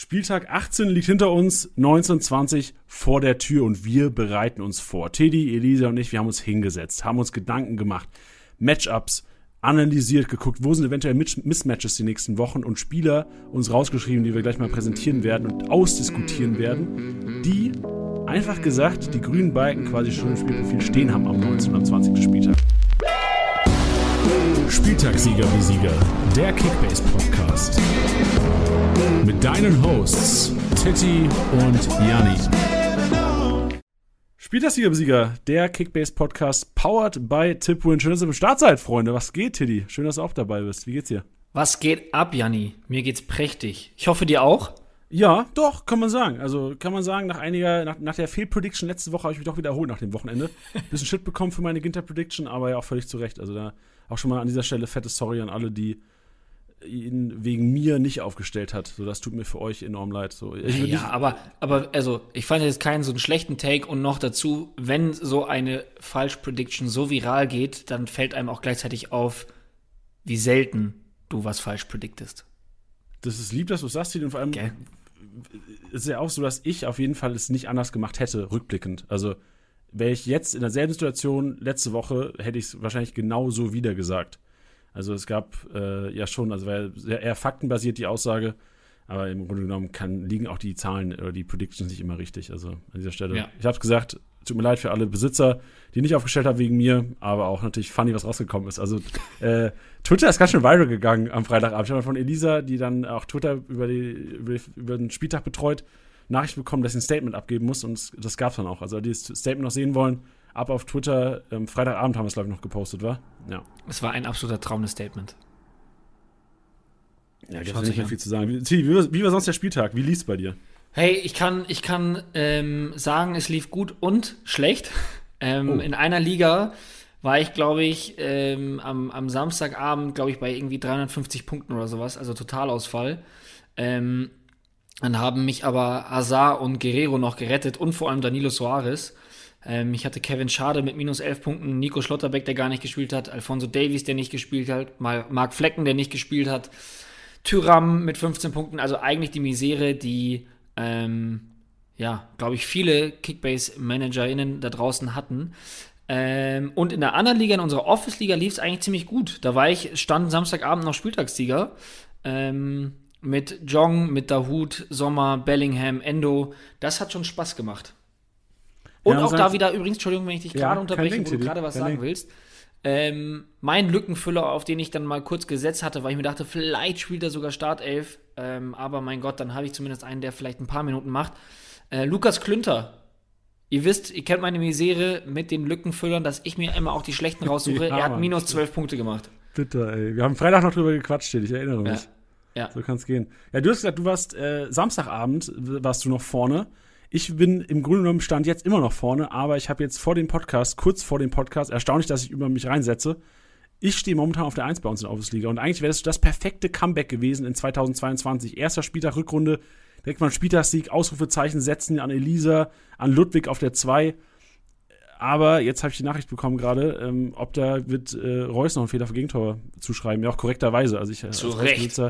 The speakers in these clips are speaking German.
Spieltag 18 liegt hinter uns, 1920 vor der Tür und wir bereiten uns vor. Teddy, Elisa und ich, wir haben uns hingesetzt, haben uns Gedanken gemacht, Matchups analysiert, geguckt, wo sind eventuell Mismatches die nächsten Wochen und Spieler uns rausgeschrieben, die wir gleich mal präsentieren werden und ausdiskutieren werden, die einfach gesagt die grünen Balken quasi schon im Spielprofil stehen haben am 19. und 20. Spieltag. Spieltagssieger wie Sieger, der Kickbase Podcast. Mit deinen Hosts Titti und Janni. Spieltagssieger Sieger, der Kickbase Podcast, powered by Tipwin. Schön, dass ihr im Start seid, Freunde. Was geht, Titti? Schön, dass du auch dabei bist. Wie geht's dir? Was geht ab, Janni? Mir geht's prächtig. Ich hoffe, dir auch. Ja, doch, kann man sagen. Also kann man sagen, nach einiger, nach, nach der Fehlprediction letzte Woche habe ich mich doch wiederholt nach dem Wochenende. Bisschen Shit bekommen für meine Ginter-Prediction, aber ja auch völlig zu Recht. Also da auch schon mal an dieser Stelle fettes Sorry an alle, die ihn wegen mir nicht aufgestellt hat. So, das tut mir für euch enorm leid. So, ja, aber, aber also ich fand jetzt keinen so einen schlechten Take und noch dazu, wenn so eine Falsch-Prediction so viral geht, dann fällt einem auch gleichzeitig auf, wie selten du was falsch prediktest. Das ist lieb, dass du sagst, und vor allem okay. ist ja auch so, dass ich auf jeden Fall es nicht anders gemacht hätte, rückblickend. Also wäre ich jetzt in derselben Situation letzte Woche, hätte ich es wahrscheinlich genauso wieder gesagt. Also es gab äh, ja schon, also war sehr, eher faktenbasiert die Aussage, aber im Grunde genommen kann, liegen auch die Zahlen oder die Predictions nicht immer richtig. Also an dieser Stelle. Ja. Ich habe es gesagt, tut mir leid für alle Besitzer, die nicht aufgestellt haben wegen mir, aber auch natürlich funny, was rausgekommen ist. Also äh, Twitter ist ganz schön viral gegangen am Freitagabend. Ich habe von Elisa, die dann auch Twitter über, die, über, über den Spieltag betreut, Nachricht bekommen, dass ich ein Statement abgeben muss und das gab es dann auch. Also die das Statement noch sehen wollen, ab auf Twitter. Ähm, Freitagabend haben wir es, glaube ich, noch gepostet, war? Ja. Es war ein absoluter Traum, das Statement. Ja, gibt nicht mehr viel zu sagen. Wie, wie, wie, war sonst der Spieltag? Wie lief es bei dir? Hey, ich kann, ich kann ähm, sagen, es lief gut und schlecht. Ähm, oh. In einer Liga war ich, glaube ich, ähm, am, am Samstagabend, glaube ich, bei irgendwie 350 Punkten oder sowas, also Totalausfall. Ähm, dann haben mich aber Hazard und Guerrero noch gerettet und vor allem Danilo Soares. Ähm, ich hatte Kevin Schade mit minus 11 Punkten, Nico Schlotterbeck, der gar nicht gespielt hat, Alfonso Davies, der nicht gespielt hat, Mark Flecken, der nicht gespielt hat, Tyram mit 15 Punkten. Also eigentlich die Misere, die, ähm, ja, glaube ich, viele Kickbase-ManagerInnen da draußen hatten. Ähm, und in der anderen Liga, in unserer Office-Liga, lief es eigentlich ziemlich gut. Da war ich, stand Samstagabend noch Spieltagssieger. Ähm, mit Jong, mit Dahut, Sommer, Bellingham, Endo. Das hat schon Spaß gemacht. Und ja, auch da wieder, übrigens, Entschuldigung, wenn ich dich gerade unterbreche, wo du gerade was sagen Link. willst. Ähm, mein Lückenfüller, auf den ich dann mal kurz gesetzt hatte, weil ich mir dachte, vielleicht spielt er sogar Startelf. Ähm, aber mein Gott, dann habe ich zumindest einen, der vielleicht ein paar Minuten macht. Äh, Lukas Klünter. Ihr wisst, ihr kennt meine Misere mit den Lückenfüllern, dass ich mir immer auch die schlechten raussuche. ja, er hat minus zwölf Punkte gemacht. Bitte, ey. Wir haben Freitag noch drüber gequatscht, ich erinnere mich. Ja. Ja. So kann es gehen. Ja, du hast gesagt, du warst äh, Samstagabend, warst du noch vorne. Ich bin im Grunde genommen Stand jetzt immer noch vorne, aber ich habe jetzt vor dem Podcast, kurz vor dem Podcast, erstaunlich, dass ich über mich reinsetze. Ich stehe momentan auf der 1 bei uns in der Office Liga und eigentlich wäre das das perfekte Comeback gewesen in 2022. Erster Spieltag, Rückrunde, direkt mal ein Spieltagssieg, Ausrufezeichen setzen an Elisa, an Ludwig auf der 2. Aber jetzt habe ich die Nachricht bekommen gerade, ähm, ob da wird äh, Reus noch einen Fehler für Gegentor zuschreiben. Ja, auch korrekterweise. Also ich äh, Zu Recht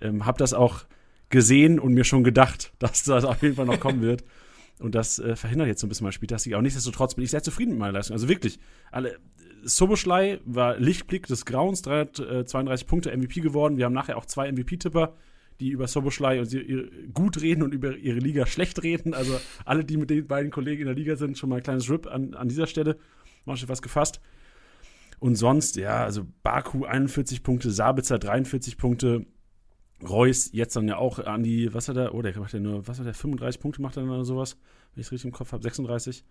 ähm, habe das auch gesehen und mir schon gedacht, dass das auf jeden Fall noch kommen wird. Und das äh, verhindert jetzt so ein bisschen mein Spieltag. Aber nichtsdestotrotz bin ich sehr zufrieden mit meiner Leistung. Also wirklich, alle. Soboschlei war Lichtblick des Grauens, 332 Punkte MVP geworden. Wir haben nachher auch zwei MVP-Tipper, die über Soboschlei und gut reden und über ihre Liga schlecht reden. Also alle, die mit den beiden Kollegen in der Liga sind, schon mal ein kleines Rip an, an dieser Stelle. Mal schon was gefasst. Und sonst, ja, also Baku 41 Punkte, Sabitzer 43 Punkte, Reus jetzt dann ja auch an die, was hat er, oh, der macht ja nur, was hat er, 35 Punkte macht er dann oder sowas, wenn ich es richtig im Kopf habe, 36.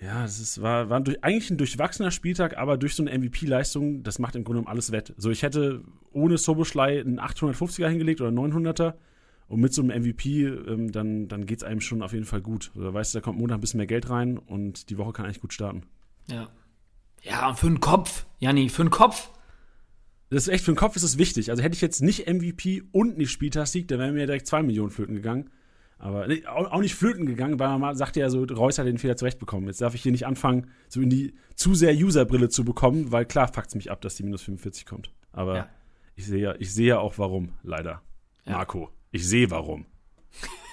Ja, das ist, war, war durch, eigentlich ein durchwachsener Spieltag, aber durch so eine MVP-Leistung, das macht im Grunde genommen alles wett. So, ich hätte ohne Soboschlei einen 850er hingelegt oder 900er und mit so einem MVP, ähm, dann, dann geht es einem schon auf jeden Fall gut. Also, weißt du, da kommt Montag ein bisschen mehr Geld rein und die Woche kann eigentlich gut starten. Ja. Ja, für den Kopf, Janni, für den Kopf das ist echt für den Kopf ist es wichtig. Also hätte ich jetzt nicht MVP und nicht Spieltagssieg, dann wären mir direkt zwei Millionen Flöten gegangen. Aber nee, auch nicht flöten gegangen, weil man sagt ja so, Reus hat den Fehler zurechtbekommen. Jetzt darf ich hier nicht anfangen, so in die zu sehr Userbrille zu bekommen, weil klar fuckt es mich ab, dass die minus 45 kommt. Aber ja. ich sehe ja, ich sehe ja auch warum, leider. Ja. Marco. Ich sehe warum.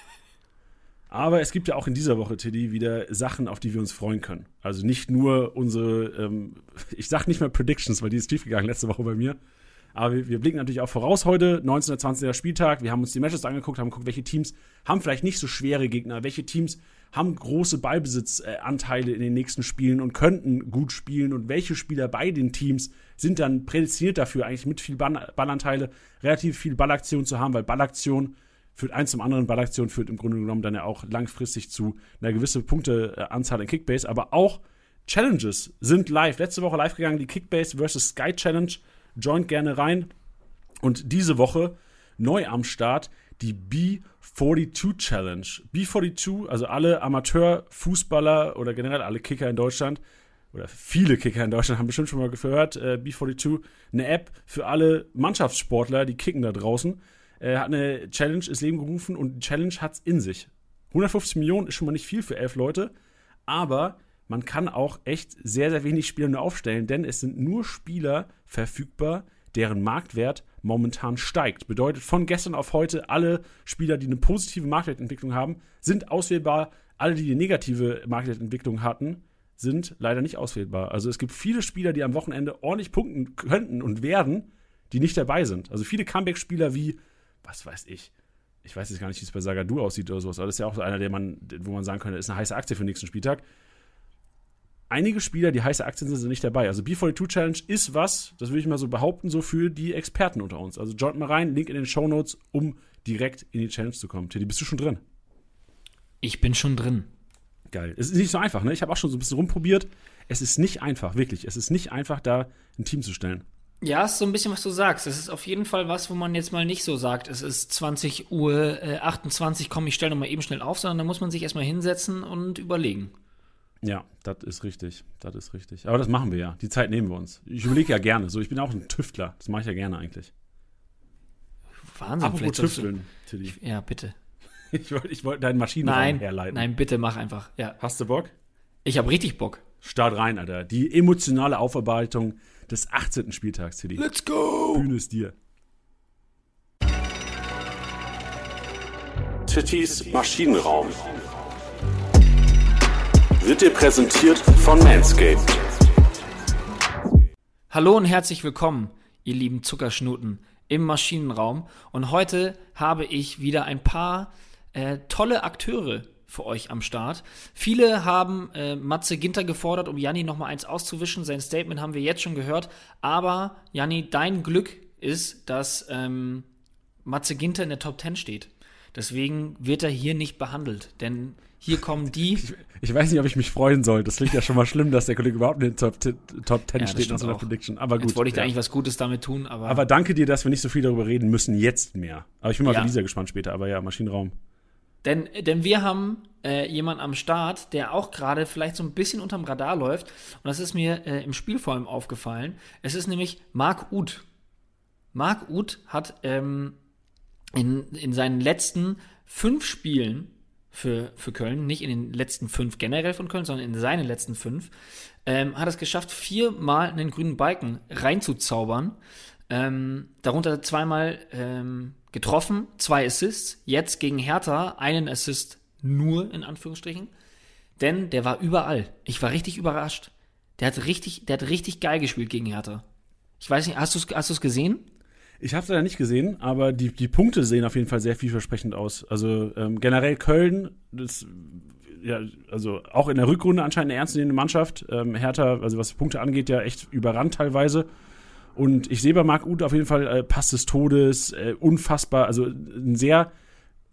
Aber es gibt ja auch in dieser Woche, Teddy, wieder Sachen, auf die wir uns freuen können. Also nicht nur unsere, ähm, ich sag nicht mehr Predictions, weil die ist schiefgegangen letzte Woche bei mir. Aber wir, wir, blicken natürlich auch voraus heute, 1920. Spieltag. Wir haben uns die Matches angeguckt, haben geguckt, welche Teams haben vielleicht nicht so schwere Gegner, welche Teams haben große Ballbesitzanteile in den nächsten Spielen und könnten gut spielen und welche Spieler bei den Teams sind dann prädestiniert dafür, eigentlich mit viel Ballanteile relativ viel Ballaktion zu haben, weil Ballaktion führt eins zum anderen. Ballaktion führt im Grunde genommen dann ja auch langfristig zu einer gewissen Punkteanzahl in Kickbase, aber auch Challenges sind live. Letzte Woche live gegangen, die Kickbase vs. Sky Challenge. Joint gerne rein. Und diese Woche neu am Start die B42 Challenge. B42, also alle Amateurfußballer oder generell alle Kicker in Deutschland oder viele Kicker in Deutschland haben bestimmt schon mal gehört, äh, B42, eine App für alle Mannschaftssportler, die kicken da draußen, äh, hat eine Challenge ins Leben gerufen und die Challenge hat es in sich. 150 Millionen ist schon mal nicht viel für elf Leute, aber man kann auch echt sehr, sehr wenig Spieler nur aufstellen, denn es sind nur Spieler verfügbar, deren Marktwert momentan steigt. Bedeutet, von gestern auf heute, alle Spieler, die eine positive Marktwertentwicklung haben, sind auswählbar. Alle, die eine negative Marktwertentwicklung hatten, sind leider nicht auswählbar. Also es gibt viele Spieler, die am Wochenende ordentlich punkten könnten und werden, die nicht dabei sind. Also viele Comeback-Spieler wie, was weiß ich, ich weiß jetzt gar nicht, wie es bei Sagadu aussieht oder sowas, aber das ist ja auch so einer, der man, wo man sagen könnte, ist eine heiße Aktie für den nächsten Spieltag einige Spieler, die heiße Aktien sind, sind nicht dabei. Also B42 Challenge ist was, das würde ich mal so behaupten, so für die Experten unter uns. Also joint mal rein, Link in den Show Notes, um direkt in die Challenge zu kommen. Teddy, bist du schon drin? Ich bin schon drin. Geil. Es ist nicht so einfach, ne? Ich habe auch schon so ein bisschen rumprobiert. Es ist nicht einfach, wirklich. Es ist nicht einfach, da ein Team zu stellen. Ja, ist so ein bisschen, was du sagst. Es ist auf jeden Fall was, wo man jetzt mal nicht so sagt, es ist 20 Uhr äh, 28, komm, ich stelle nochmal eben schnell auf, sondern da muss man sich erstmal hinsetzen und überlegen. Ja, das ist richtig. Das ist richtig. Aber das machen wir ja. Die Zeit nehmen wir uns. Ich überlege ja gerne. So, ich bin auch ein Tüftler. Das mache ich ja gerne eigentlich. Wahnsinn, Apropos vielleicht Tüfteln, Tilly. Ja, bitte. Ich wollte ich wollt deinen Maschinenraum nein, herleiten. Nein, bitte mach einfach. Ja. Hast du Bock? Ich habe richtig Bock. Start rein, Alter. Die emotionale Aufarbeitung des 18. Spieltags, Tilly. Let's go! Bühne ist dir. Tittys Maschinenraum wird dir präsentiert von Manscaped. Hallo und herzlich willkommen, ihr lieben Zuckerschnuten im Maschinenraum. Und heute habe ich wieder ein paar äh, tolle Akteure für euch am Start. Viele haben äh, Matze Ginter gefordert, um Janni nochmal eins auszuwischen. Sein Statement haben wir jetzt schon gehört. Aber Janni, dein Glück ist, dass ähm, Matze Ginter in der Top 10 steht. Deswegen wird er hier nicht behandelt, denn hier kommen die. Ich, ich, weiß nicht, ob ich mich freuen soll. Das klingt ja schon mal schlimm, dass der Kollege überhaupt in den Top, Top 10 ja, steht nach so einer Prediction. Aber gut. Jetzt wollte ich ja. da eigentlich was Gutes damit tun, aber. Aber danke dir, dass wir nicht so viel darüber reden müssen, jetzt mehr. Aber ich bin mal ja. für Lisa gespannt später. Aber ja, Maschinenraum. Denn, denn wir haben äh, jemanden am Start, der auch gerade vielleicht so ein bisschen unterm Radar läuft. Und das ist mir äh, im Spiel vor allem aufgefallen. Es ist nämlich Marc Uth. Marc Uth hat ähm, in, in seinen letzten fünf Spielen für, für Köln, nicht in den letzten fünf generell von Köln, sondern in seinen letzten fünf, ähm, hat es geschafft, viermal einen grünen Balken reinzuzaubern. Ähm, darunter zweimal ähm, getroffen, zwei Assists. Jetzt gegen Hertha einen Assist nur in Anführungsstrichen. Denn der war überall. Ich war richtig überrascht. Der hat richtig, der hat richtig geil gespielt gegen Hertha. Ich weiß nicht, hast du es hast gesehen? Ich habe es leider nicht gesehen, aber die, die Punkte sehen auf jeden Fall sehr vielversprechend aus. Also ähm, generell Köln, das, ja, also auch in der Rückrunde anscheinend eine ernstzunehmende Mannschaft. Ähm, Hertha, also was Punkte angeht, ja echt überrannt teilweise. Und ich sehe bei Marc Uth auf jeden Fall äh, Pass des Todes, äh, unfassbar, also ein sehr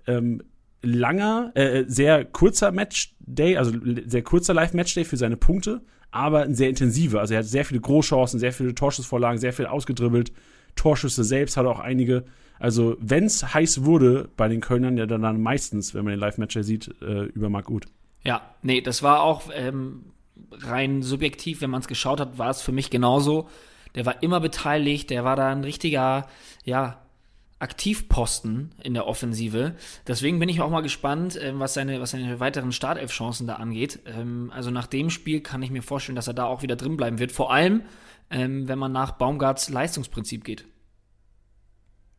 ähm, langer, äh, sehr kurzer Matchday, also sehr kurzer Live-Matchday für seine Punkte, aber ein sehr intensiver. Also er hat sehr viele Großchancen, sehr viele Torschussvorlagen, sehr viel ausgedribbelt. Torschüsse selbst hat er auch einige. Also, wenn es heiß wurde bei den Kölnern, ja dann, dann meistens, wenn man den Live-Matcher sieht, äh, über Marc Uth. Ja, nee, das war auch ähm, rein subjektiv, wenn man es geschaut hat, war es für mich genauso. Der war immer beteiligt, der war da ein richtiger, ja, Aktivposten in der Offensive. Deswegen bin ich auch mal gespannt, ähm, was, seine, was seine weiteren Startelf-Chancen da angeht. Ähm, also nach dem Spiel kann ich mir vorstellen, dass er da auch wieder drin bleiben wird. Vor allem, ähm, wenn man nach Baumgarts Leistungsprinzip geht.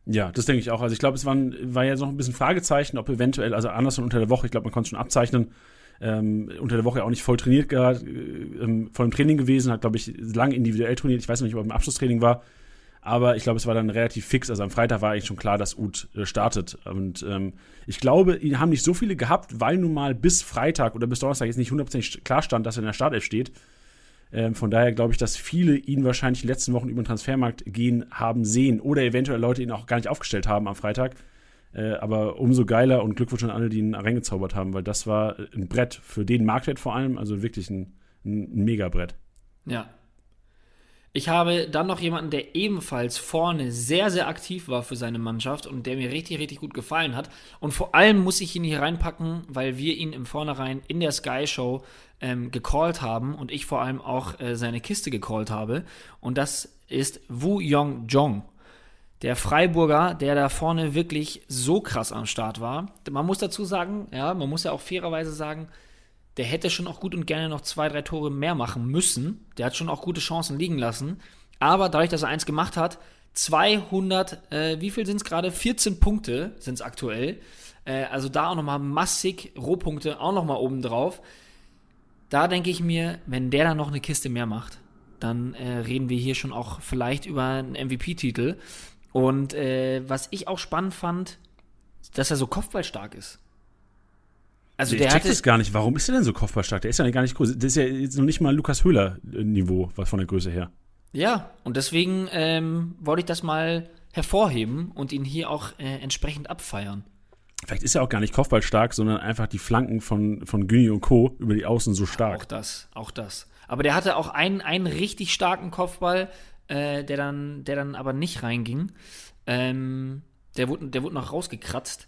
Ja, das denke ich auch. Also ich glaube, es waren, war ja noch ein bisschen Fragezeichen, ob eventuell, also anders unter der Woche, ich glaube, man konnte es schon abzeichnen, ähm, unter der Woche auch nicht voll trainiert ähm, voll im Training gewesen, hat, glaube ich, lang individuell trainiert. Ich weiß noch nicht, ob er im Abschlusstraining war. Aber ich glaube, es war dann relativ fix. Also am Freitag war eigentlich schon klar, dass Uth äh, startet. Und ähm, ich glaube, ihn haben nicht so viele gehabt, weil nun mal bis Freitag oder bis Donnerstag jetzt nicht hundertprozentig klar stand, dass er in der Startelf steht. Ähm, von daher glaube ich, dass viele ihn wahrscheinlich die letzten Wochen über den Transfermarkt gehen haben sehen oder eventuell Leute ihn auch gar nicht aufgestellt haben am Freitag. Äh, aber umso geiler und Glückwunsch an alle, die ihn reingezaubert haben, weil das war ein Brett für den Marktwert vor allem, also wirklich ein, ein Megabrett. Ja, ich habe dann noch jemanden, der ebenfalls vorne sehr, sehr aktiv war für seine Mannschaft und der mir richtig, richtig gut gefallen hat. Und vor allem muss ich ihn hier reinpacken, weil wir ihn im Vornherein in der Sky Show ähm, gecallt haben und ich vor allem auch äh, seine Kiste gecallt habe. Und das ist Wu Yong Jong. Der Freiburger, der da vorne wirklich so krass am Start war. Man muss dazu sagen, ja, man muss ja auch fairerweise sagen, der hätte schon auch gut und gerne noch zwei, drei Tore mehr machen müssen. Der hat schon auch gute Chancen liegen lassen. Aber dadurch, dass er eins gemacht hat, 200, äh, wie viel sind es gerade? 14 Punkte sind es aktuell. Äh, also da auch nochmal massig Rohpunkte auch nochmal oben drauf. Da denke ich mir, wenn der dann noch eine Kiste mehr macht, dann äh, reden wir hier schon auch vielleicht über einen MVP-Titel. Und äh, was ich auch spannend fand, dass er so kopfballstark ist. Also ich der check das gar nicht. Warum ist er denn so kopfballstark? Der ist ja gar nicht groß. Das ist ja jetzt noch nicht mal Lukas Höhler-Niveau von der Größe her. Ja, und deswegen ähm, wollte ich das mal hervorheben und ihn hier auch äh, entsprechend abfeiern. Vielleicht ist er auch gar nicht kopfballstark, sondern einfach die Flanken von, von Güni und Co. über die Außen so stark. Auch das, auch das. Aber der hatte auch einen, einen richtig starken Kopfball, äh, der, dann, der dann aber nicht reinging. Ähm, der, wurde, der wurde noch rausgekratzt.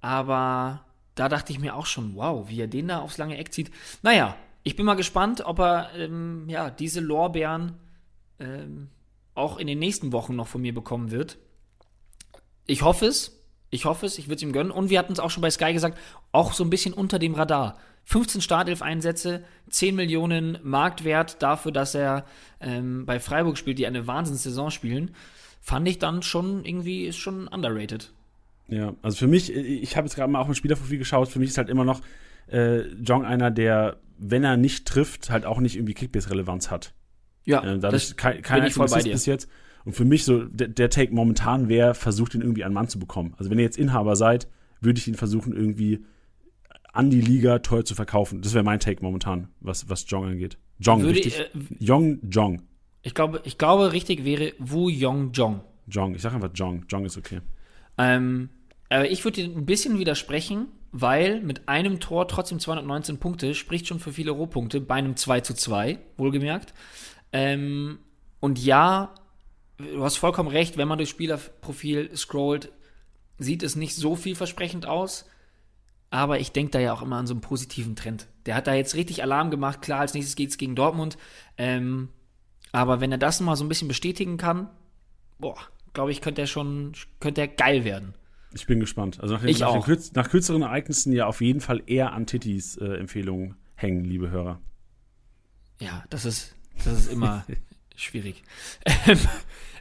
Aber da dachte ich mir auch schon, wow, wie er den da aufs lange Eck zieht. Naja, ich bin mal gespannt, ob er ähm, ja, diese Lorbeeren ähm, auch in den nächsten Wochen noch von mir bekommen wird. Ich hoffe es. Ich hoffe es, ich würde es ihm gönnen. Und wir hatten es auch schon bei Sky gesagt, auch so ein bisschen unter dem Radar. 15 Startelf-Einsätze, 10 Millionen Marktwert dafür, dass er ähm, bei Freiburg spielt, die eine Wahnsinnssaison spielen, fand ich dann schon irgendwie, ist schon underrated. Ja, also für mich, ich habe jetzt gerade mal auf ein Spielerprofil geschaut, für mich ist halt immer noch äh, Jong einer, der, wenn er nicht trifft, halt auch nicht irgendwie Kickbase-Relevanz hat. Ja, äh, dadurch kein, kein bin voll bei dir. bis jetzt. Und für mich so, der, der Take momentan wäre, versucht ihn irgendwie an Mann zu bekommen. Also wenn ihr jetzt Inhaber seid, würde ich ihn versuchen, irgendwie an die Liga teuer zu verkaufen. Das wäre mein Take momentan, was, was Jong angeht. Jong, würde, richtig. Äh, Jong, Jong. Ich glaube, ich glaube, richtig wäre Wu Yong Jong. Jong, ich sage einfach Jong. Jong ist okay. Ähm, aber ich würde dir ein bisschen widersprechen, weil mit einem Tor trotzdem 219 Punkte spricht schon für viele Rohpunkte bei einem 2 zu 2, wohlgemerkt. Ähm, und ja, du hast vollkommen recht, wenn man durchs Spielerprofil scrollt, sieht es nicht so vielversprechend aus. Aber ich denke da ja auch immer an so einen positiven Trend. Der hat da jetzt richtig Alarm gemacht. Klar, als nächstes geht es gegen Dortmund. Ähm, aber wenn er das mal so ein bisschen bestätigen kann, boah, glaube ich, könnte er schon, könnte er geil werden. Ich bin gespannt. Also nach, den, nach, den nach, kürzeren Ereignissen ja auf jeden Fall eher an Titis äh, Empfehlungen hängen, liebe Hörer. Ja, das ist, das ist immer schwierig. Ähm,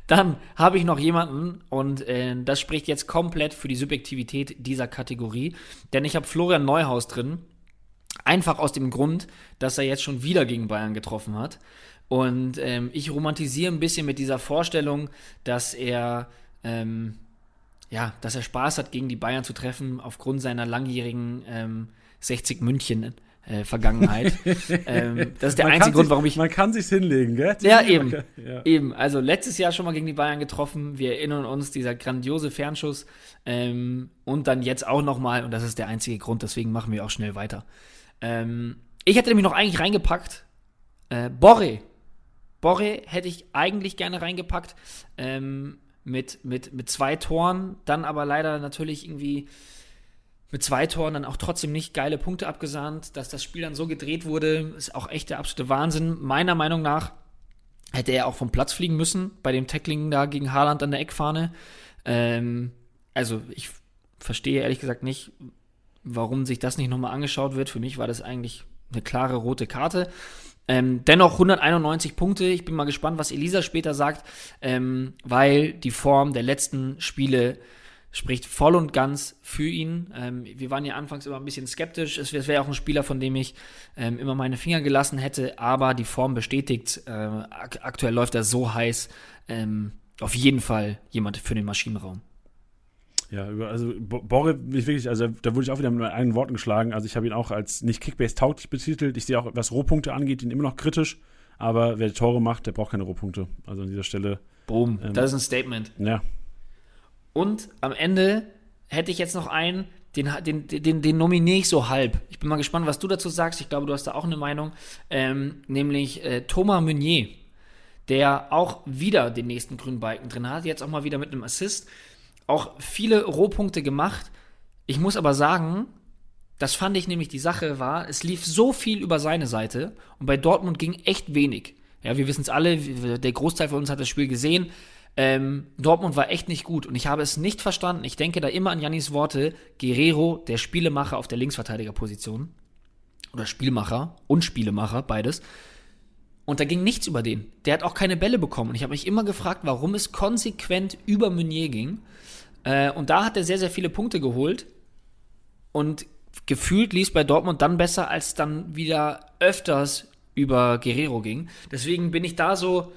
dann habe ich noch jemanden und äh, das spricht jetzt komplett für die Subjektivität dieser Kategorie, denn ich habe Florian Neuhaus drin. Einfach aus dem Grund, dass er jetzt schon wieder gegen Bayern getroffen hat. Und ähm, ich romantisiere ein bisschen mit dieser Vorstellung, dass er ähm, ja, dass er Spaß hat, gegen die Bayern zu treffen, aufgrund seiner langjährigen ähm, 60 München äh, Vergangenheit. ähm, das ist der man einzige Grund, warum ich. Man kann sich's hinlegen, gell? Ja, eben. Ja. Eben. Also letztes Jahr schon mal gegen die Bayern getroffen. Wir erinnern uns, dieser grandiose Fernschuss. Ähm, und dann jetzt auch nochmal, und das ist der einzige Grund, deswegen machen wir auch schnell weiter. Ähm, ich hätte nämlich noch eigentlich reingepackt, äh, Borre. Borre hätte ich eigentlich gerne reingepackt. Ähm, mit, mit, mit zwei Toren, dann aber leider natürlich irgendwie mit zwei Toren dann auch trotzdem nicht geile Punkte abgesahnt, dass das Spiel dann so gedreht wurde, ist auch echt der absolute Wahnsinn. Meiner Meinung nach hätte er auch vom Platz fliegen müssen bei dem Tackling da gegen Haaland an der Eckfahne. Ähm, also ich verstehe ehrlich gesagt nicht, warum sich das nicht nochmal angeschaut wird. Für mich war das eigentlich eine klare rote Karte. Ähm, dennoch 191 Punkte. Ich bin mal gespannt, was Elisa später sagt, ähm, weil die Form der letzten Spiele spricht voll und ganz für ihn. Ähm, wir waren ja anfangs immer ein bisschen skeptisch. Es wäre auch ein Spieler, von dem ich ähm, immer meine Finger gelassen hätte, aber die Form bestätigt. Äh, ak aktuell läuft er so heiß. Ähm, auf jeden Fall jemand für den Maschinenraum. Ja, also Borre, ich wirklich, also da wurde ich auch wieder mit meinen Worten geschlagen. Also ich habe ihn auch als nicht Kickbase tauglich betitelt. Ich sehe auch, was Rohpunkte angeht, ihn immer noch kritisch. Aber wer Tore macht, der braucht keine Rohpunkte. Also an dieser Stelle. Boom, ähm, das ist ein Statement. Ja, und am Ende hätte ich jetzt noch einen, den, den, den, den nominiere ich so halb. Ich bin mal gespannt, was du dazu sagst. Ich glaube, du hast da auch eine Meinung. Ähm, nämlich äh, Thomas Meunier, der auch wieder den nächsten grünen Balken drin hat. Jetzt auch mal wieder mit einem Assist. Auch viele Rohpunkte gemacht. Ich muss aber sagen, das fand ich nämlich die Sache war, es lief so viel über seine Seite und bei Dortmund ging echt wenig. Ja, wir wissen es alle, der Großteil von uns hat das Spiel gesehen. Ähm, Dortmund war echt nicht gut und ich habe es nicht verstanden. Ich denke da immer an Jannis Worte. Guerrero, der Spielemacher auf der Linksverteidigerposition. Oder Spielmacher und Spielemacher, beides. Und da ging nichts über den. Der hat auch keine Bälle bekommen. Und ich habe mich immer gefragt, warum es konsequent über Meunier ging. Äh, und da hat er sehr, sehr viele Punkte geholt. Und gefühlt lief es bei Dortmund dann besser, als dann wieder öfters über Guerrero ging. Deswegen bin ich da so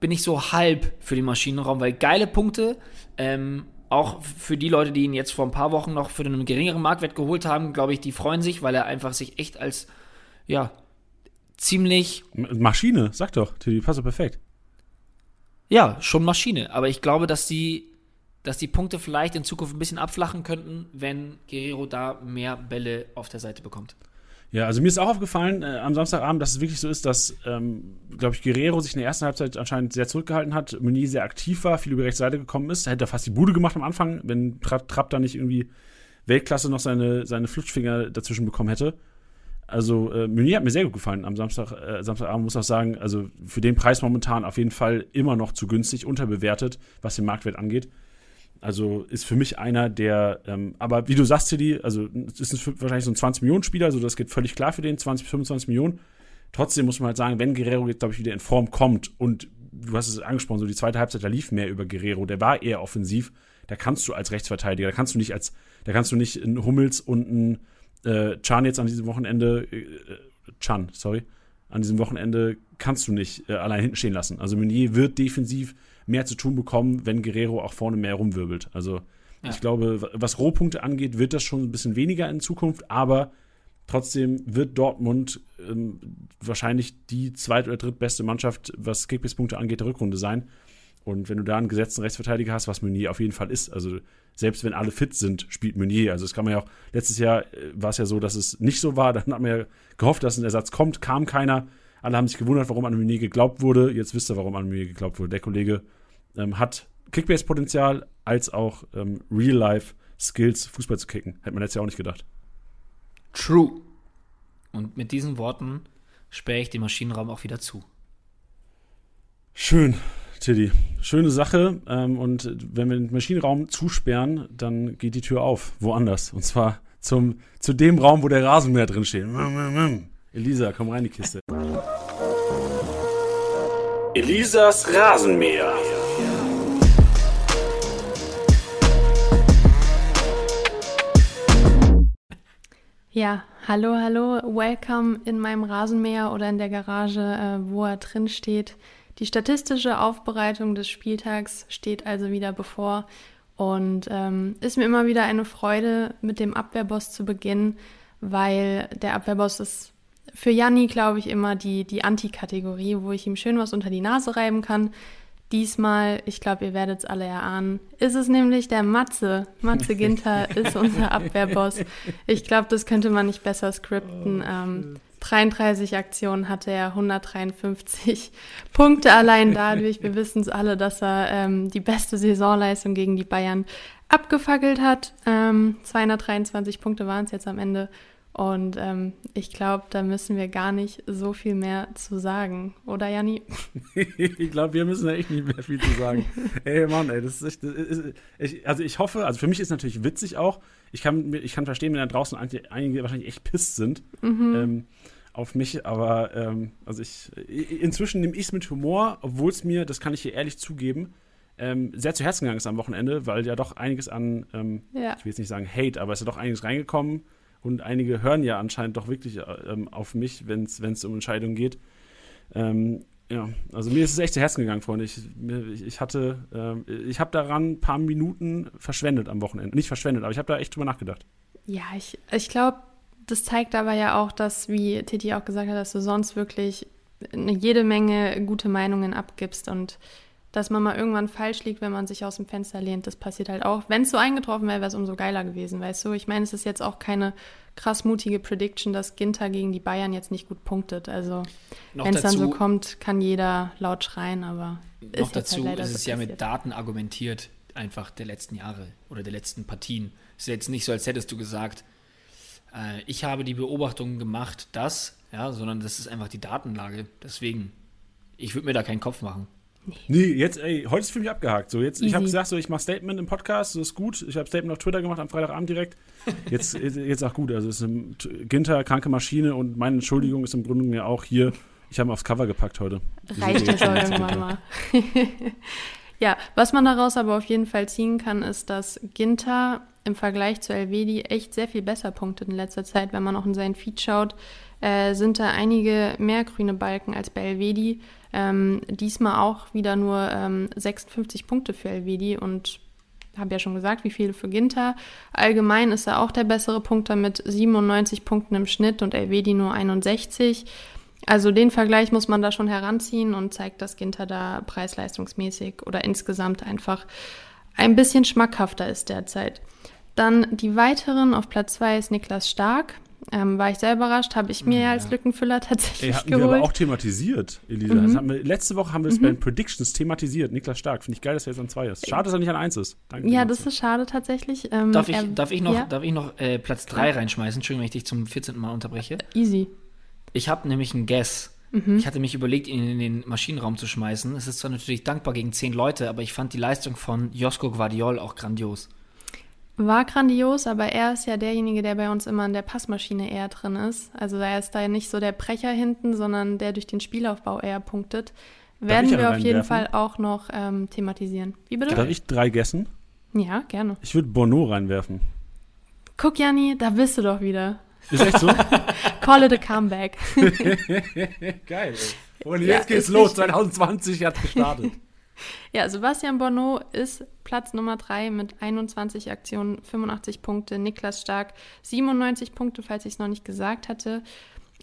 bin ich so halb für den Maschinenraum, weil geile Punkte, ähm, auch für die Leute, die ihn jetzt vor ein paar Wochen noch für einen geringeren Marktwert geholt haben, glaube ich, die freuen sich, weil er einfach sich echt als, ja, ziemlich. Maschine, sag doch, die passt perfekt. Ja, schon Maschine. Aber ich glaube, dass die, dass die Punkte vielleicht in Zukunft ein bisschen abflachen könnten, wenn Guerrero da mehr Bälle auf der Seite bekommt. Ja, also mir ist auch aufgefallen äh, am Samstagabend, dass es wirklich so ist, dass, ähm, glaube ich, Guerrero sich in der ersten Halbzeit anscheinend sehr zurückgehalten hat, Meunier sehr aktiv war, viel über die rechte Seite gekommen ist. Er hätte fast die Bude gemacht am Anfang, wenn Trapp, Trapp da nicht irgendwie Weltklasse noch seine, seine Flutschfinger dazwischen bekommen hätte. Also äh, Meunier hat mir sehr gut gefallen am Samstag, äh, Samstagabend, muss auch sagen, also für den Preis momentan auf jeden Fall immer noch zu günstig, unterbewertet, was den Marktwert angeht. Also ist für mich einer, der, ähm, aber wie du sagst, Tilly, also ist es wahrscheinlich so ein 20-Millionen-Spieler, also das geht völlig klar für den, 20, 25 Millionen. Trotzdem muss man halt sagen, wenn Guerrero jetzt, glaube ich, wieder in Form kommt und du hast es angesprochen, so die zweite Halbzeit, da lief mehr über Guerrero, der war eher offensiv, da kannst du als Rechtsverteidiger, da kannst du nicht als, da kannst du nicht einen Hummels und einen äh, Chan jetzt an diesem Wochenende, äh, Chan, sorry, an diesem Wochenende kannst du nicht äh, allein hinten stehen lassen. Also Meunier wird defensiv mehr zu tun bekommen, wenn Guerrero auch vorne mehr rumwirbelt. Also ja. ich glaube, was Rohpunkte angeht, wird das schon ein bisschen weniger in Zukunft, aber trotzdem wird Dortmund ähm, wahrscheinlich die zweit- oder drittbeste Mannschaft, was Kickbase-Punkte angeht, der Rückrunde sein. Und wenn du da einen gesetzten Rechtsverteidiger hast, was Meunier auf jeden Fall ist, also selbst wenn alle fit sind, spielt Meunier. Also das kann man ja auch, letztes Jahr äh, war es ja so, dass es nicht so war. Dann hat man ja gehofft, dass ein Ersatz kommt, kam keiner. Alle haben sich gewundert, warum an Meunier geglaubt wurde. Jetzt wisst ihr, warum an Meunier geglaubt wurde. Der Kollege ähm, hat Kickbase-Potenzial als auch ähm, Real-Life-Skills, Fußball zu kicken. Hätte man letztes Jahr auch nicht gedacht. True. Und mit diesen Worten sperre ich den Maschinenraum auch wieder zu. Schön, Tiddy. Schöne Sache. Ähm, und wenn wir den Maschinenraum zusperren, dann geht die Tür auf. Woanders. Und zwar zum, zu dem Raum, wo der Rasenmäher drin steht. Elisa, komm rein in die Kiste. Elisas Rasenmäher. Ja, hallo, hallo, welcome in meinem Rasenmäher oder in der Garage, äh, wo er drin steht. Die statistische Aufbereitung des Spieltags steht also wieder bevor und ähm, ist mir immer wieder eine Freude, mit dem Abwehrboss zu beginnen, weil der Abwehrboss ist für Janni, glaube ich, immer die, die Anti-Kategorie, wo ich ihm schön was unter die Nase reiben kann. Diesmal, ich glaube, ihr werdet es alle erahnen, ist es nämlich der Matze. Matze Ginter ist unser Abwehrboss. Ich glaube, das könnte man nicht besser skripten. Ähm, 33 Aktionen hatte er, 153 Punkte allein dadurch. Wir wissen es alle, dass er ähm, die beste Saisonleistung gegen die Bayern abgefackelt hat. Ähm, 223 Punkte waren es jetzt am Ende. Und ähm, ich glaube, da müssen wir gar nicht so viel mehr zu sagen, oder Janni? ich glaube, wir müssen da echt nicht mehr viel zu sagen. ey, Mann, ey, das ist echt. Das ist, ich, also ich hoffe, also für mich ist natürlich witzig auch. Ich kann, ich kann verstehen, wenn da draußen einige wahrscheinlich echt pisst sind. Mhm. Ähm, auf mich, aber ähm, also ich inzwischen nehme ich es mit Humor, obwohl es mir, das kann ich hier ehrlich zugeben, ähm, sehr zu Herzen gegangen ist am Wochenende, weil ja doch einiges an, ähm, ja. ich will jetzt nicht sagen Hate, aber es ist ja doch einiges reingekommen und einige hören ja anscheinend doch wirklich ähm, auf mich, wenn es um Entscheidungen geht. Ähm, ja, also mir ist es echt zu Herzen gegangen, Freunde. Ich, ich, ich hatte, äh, ich habe daran ein paar Minuten verschwendet am Wochenende. Nicht verschwendet, aber ich habe da echt drüber nachgedacht. Ja, ich, ich glaube, das zeigt aber ja auch, dass, wie Titi auch gesagt hat, dass du sonst wirklich jede Menge gute Meinungen abgibst und dass man mal irgendwann falsch liegt, wenn man sich aus dem Fenster lehnt. Das passiert halt auch. Wenn es so eingetroffen wäre, wäre es umso geiler gewesen, weißt du? Ich meine, es ist jetzt auch keine krass mutige Prediction, dass Ginter gegen die Bayern jetzt nicht gut punktet. Also, wenn es dann so kommt, kann jeder laut schreien, aber. Noch dazu halt ist es so ja mit Daten argumentiert, einfach der letzten Jahre oder der letzten Partien. Es ist jetzt nicht so, als hättest du gesagt, äh, ich habe die Beobachtung gemacht, dass, ja, sondern das ist einfach die Datenlage. Deswegen, ich würde mir da keinen Kopf machen. Nee. nee, jetzt, ey, heute ist für mich abgehakt. So, jetzt, ich habe gesagt, so, ich mache Statement im Podcast, das ist gut. Ich habe Statement auf Twitter gemacht am Freitagabend direkt. Jetzt, jetzt auch gut. Also, es ist ein Ginter, kranke Maschine und meine Entschuldigung ist im Grunde ja auch hier. Ich habe ihn aufs Cover gepackt heute. Reicht das auch irgendwann mal. ja, was man daraus aber auf jeden Fall ziehen kann, ist, dass Ginter im Vergleich zu Elvedi echt sehr viel besser punktet in letzter Zeit. Wenn man auch in seinen Feed schaut, äh, sind da einige mehr grüne Balken als bei Elvedi. Ähm, diesmal auch wieder nur ähm, 56 Punkte für Elvedi und habe ja schon gesagt, wie viele für Ginter. Allgemein ist er auch der bessere Punkter mit 97 Punkten im Schnitt und Elvedi nur 61. Also den Vergleich muss man da schon heranziehen und zeigt, dass Ginter da preisleistungsmäßig oder insgesamt einfach ein bisschen schmackhafter ist derzeit. Dann die weiteren auf Platz 2 ist Niklas Stark ähm, war ich sehr überrascht, habe ich mir ja. als Lückenfüller tatsächlich Ey, hatten geholt. wir aber auch thematisiert, Elisa. Mhm. Wir, letzte Woche haben wir es mhm. bei den Predictions thematisiert. Niklas Stark, finde ich geil, dass er jetzt an zwei ist. Schade, dass er nicht an eins ist. Danke ja, das ist schade tatsächlich. Ähm, darf, ich, er, darf ich noch, ja? darf ich noch äh, Platz 3 reinschmeißen? Entschuldigung, wenn ich dich zum 14. Mal unterbreche. Easy. Ich habe nämlich einen Guess. Mhm. Ich hatte mich überlegt, ihn in den Maschinenraum zu schmeißen. Es ist zwar natürlich dankbar gegen zehn Leute, aber ich fand die Leistung von Josko Guardiol auch grandios. War grandios, aber er ist ja derjenige, der bei uns immer in der Passmaschine eher drin ist. Also er ist da nicht so der Brecher hinten, sondern der durch den Spielaufbau eher punktet. Werden wir auf jeden Fall auch noch ähm, thematisieren. Wie bitte? Darf ich drei gessen? Ja, gerne. Ich würde Bono reinwerfen. Guck, Janni, da bist du doch wieder. Ist echt so? Call it a comeback. Geil. Und jetzt ja, geht's los. 2020 hat gestartet. Ja, Sebastian Bonneau ist Platz Nummer 3 mit 21 Aktionen, 85 Punkte. Niklas Stark 97 Punkte, falls ich es noch nicht gesagt hatte.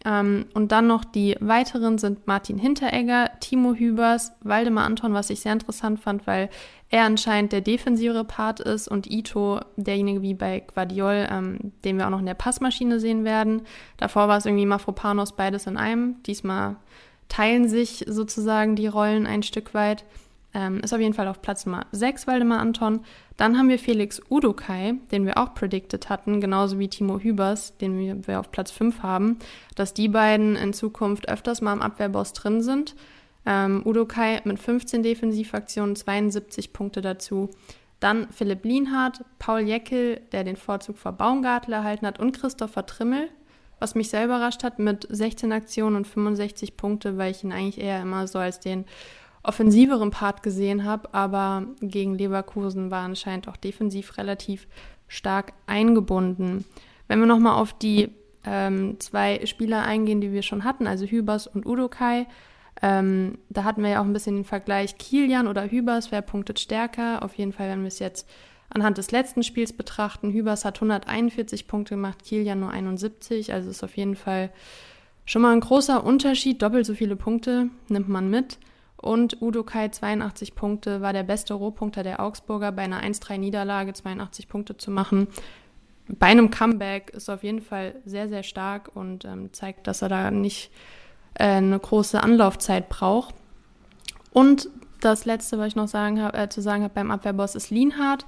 Ähm, und dann noch die weiteren sind Martin Hinteregger, Timo Hübers, Waldemar Anton, was ich sehr interessant fand, weil er anscheinend der defensivere Part ist und Ito derjenige wie bei Guardiol, ähm, den wir auch noch in der Passmaschine sehen werden. Davor war es irgendwie Mafropanos beides in einem. Diesmal teilen sich sozusagen die Rollen ein Stück weit. Ähm, ist auf jeden Fall auf Platz Nummer 6 Waldemar Anton. Dann haben wir Felix Udokai, den wir auch predicted hatten, genauso wie Timo Hübers, den wir auf Platz 5 haben, dass die beiden in Zukunft öfters mal im Abwehrboss drin sind. Ähm, Udokai mit 15 Defensivaktionen, 72 Punkte dazu. Dann Philipp Lienhardt, Paul Jeckel, der den Vorzug vor Baumgartel erhalten hat, und Christopher Trimmel, was mich sehr überrascht hat, mit 16 Aktionen und 65 Punkte, weil ich ihn eigentlich eher immer so als den offensiveren Part gesehen habe, aber gegen Leverkusen war anscheinend auch defensiv relativ stark eingebunden. Wenn wir nochmal auf die ähm, zwei Spieler eingehen, die wir schon hatten, also Hübers und Udokai, ähm, da hatten wir ja auch ein bisschen den Vergleich Kilian oder Hübers, wer punktet stärker. Auf jeden Fall, wenn wir es jetzt anhand des letzten Spiels betrachten, Hübers hat 141 Punkte gemacht, Kilian nur 71, also ist auf jeden Fall schon mal ein großer Unterschied, doppelt so viele Punkte nimmt man mit. Und Udo Kai 82 Punkte war der beste Rohpunkter der Augsburger bei einer 1-3-Niederlage 82 Punkte zu machen. Bei einem Comeback ist auf jeden Fall sehr, sehr stark und ähm, zeigt, dass er da nicht äh, eine große Anlaufzeit braucht. Und das letzte, was ich noch sagen hab, äh, zu sagen habe beim Abwehrboss, ist Lienhardt,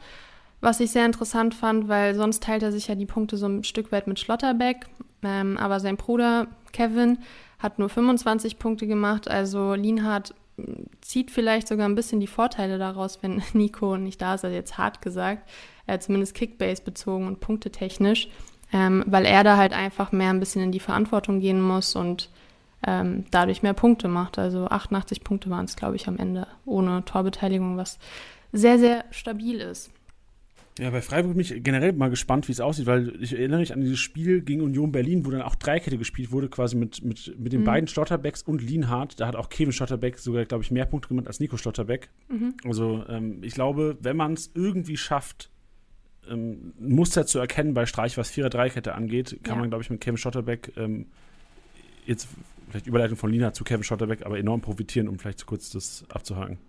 was ich sehr interessant fand, weil sonst teilt er sich ja die Punkte so ein Stück weit mit Schlotterbeck. Ähm, aber sein Bruder Kevin hat nur 25 Punkte gemacht, also Lienhardt zieht vielleicht sogar ein bisschen die Vorteile daraus, wenn Nico nicht da ist, also jetzt hart gesagt, hat zumindest Kickbase bezogen und punktetechnisch. ähm, weil er da halt einfach mehr ein bisschen in die Verantwortung gehen muss und ähm, dadurch mehr Punkte macht. Also 88 Punkte waren es, glaube ich, am Ende ohne Torbeteiligung, was sehr, sehr stabil ist. Ja, bei Freiburg bin ich generell mal gespannt, wie es aussieht, weil ich erinnere mich an dieses Spiel gegen Union Berlin, wo dann auch Dreikette gespielt wurde, quasi mit, mit, mit den mhm. beiden Stotterbecks und Lienhardt. Da hat auch Kevin Stotterbeck sogar, glaube ich, mehr Punkte gemacht als Nico Stotterbeck. Mhm. Also ähm, ich glaube, wenn man es irgendwie schafft, ähm, ein Muster zu erkennen bei Streich, was Vierer-Dreikette angeht, kann ja. man, glaube ich, mit Kevin Stotterbeck ähm, jetzt vielleicht Überleitung von Lienhardt zu Kevin Stotterbeck, aber enorm profitieren, um vielleicht zu kurz das abzuhaken.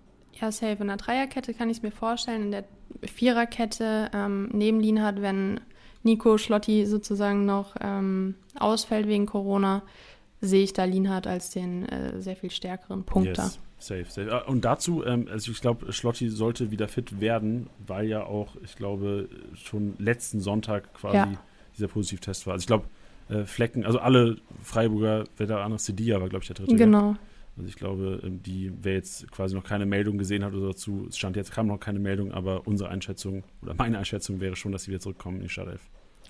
Ja, safe. In der Dreierkette kann ich es mir vorstellen. In der Viererkette ähm, neben Lienhardt, wenn Nico Schlotti sozusagen noch ähm, ausfällt wegen Corona, sehe ich da Lienhardt als den äh, sehr viel stärkeren Punkter. Yes. Safe, safe. Ah, und dazu, ähm, also ich glaube, Schlotti sollte wieder fit werden, weil ja auch, ich glaube, schon letzten Sonntag quasi ja. dieser Positivtest war. Also ich glaube, äh, Flecken, also alle Freiburger, wer da anderes, Sedia war, glaube ich, der dritte. Genau. Also ich glaube, ähm, die, wer jetzt quasi noch keine Meldung gesehen hat oder dazu, es stand jetzt kam noch keine Meldung, aber unsere Einschätzung oder meine Einschätzung wäre schon, dass sie wieder zurückkommen in die Startelf.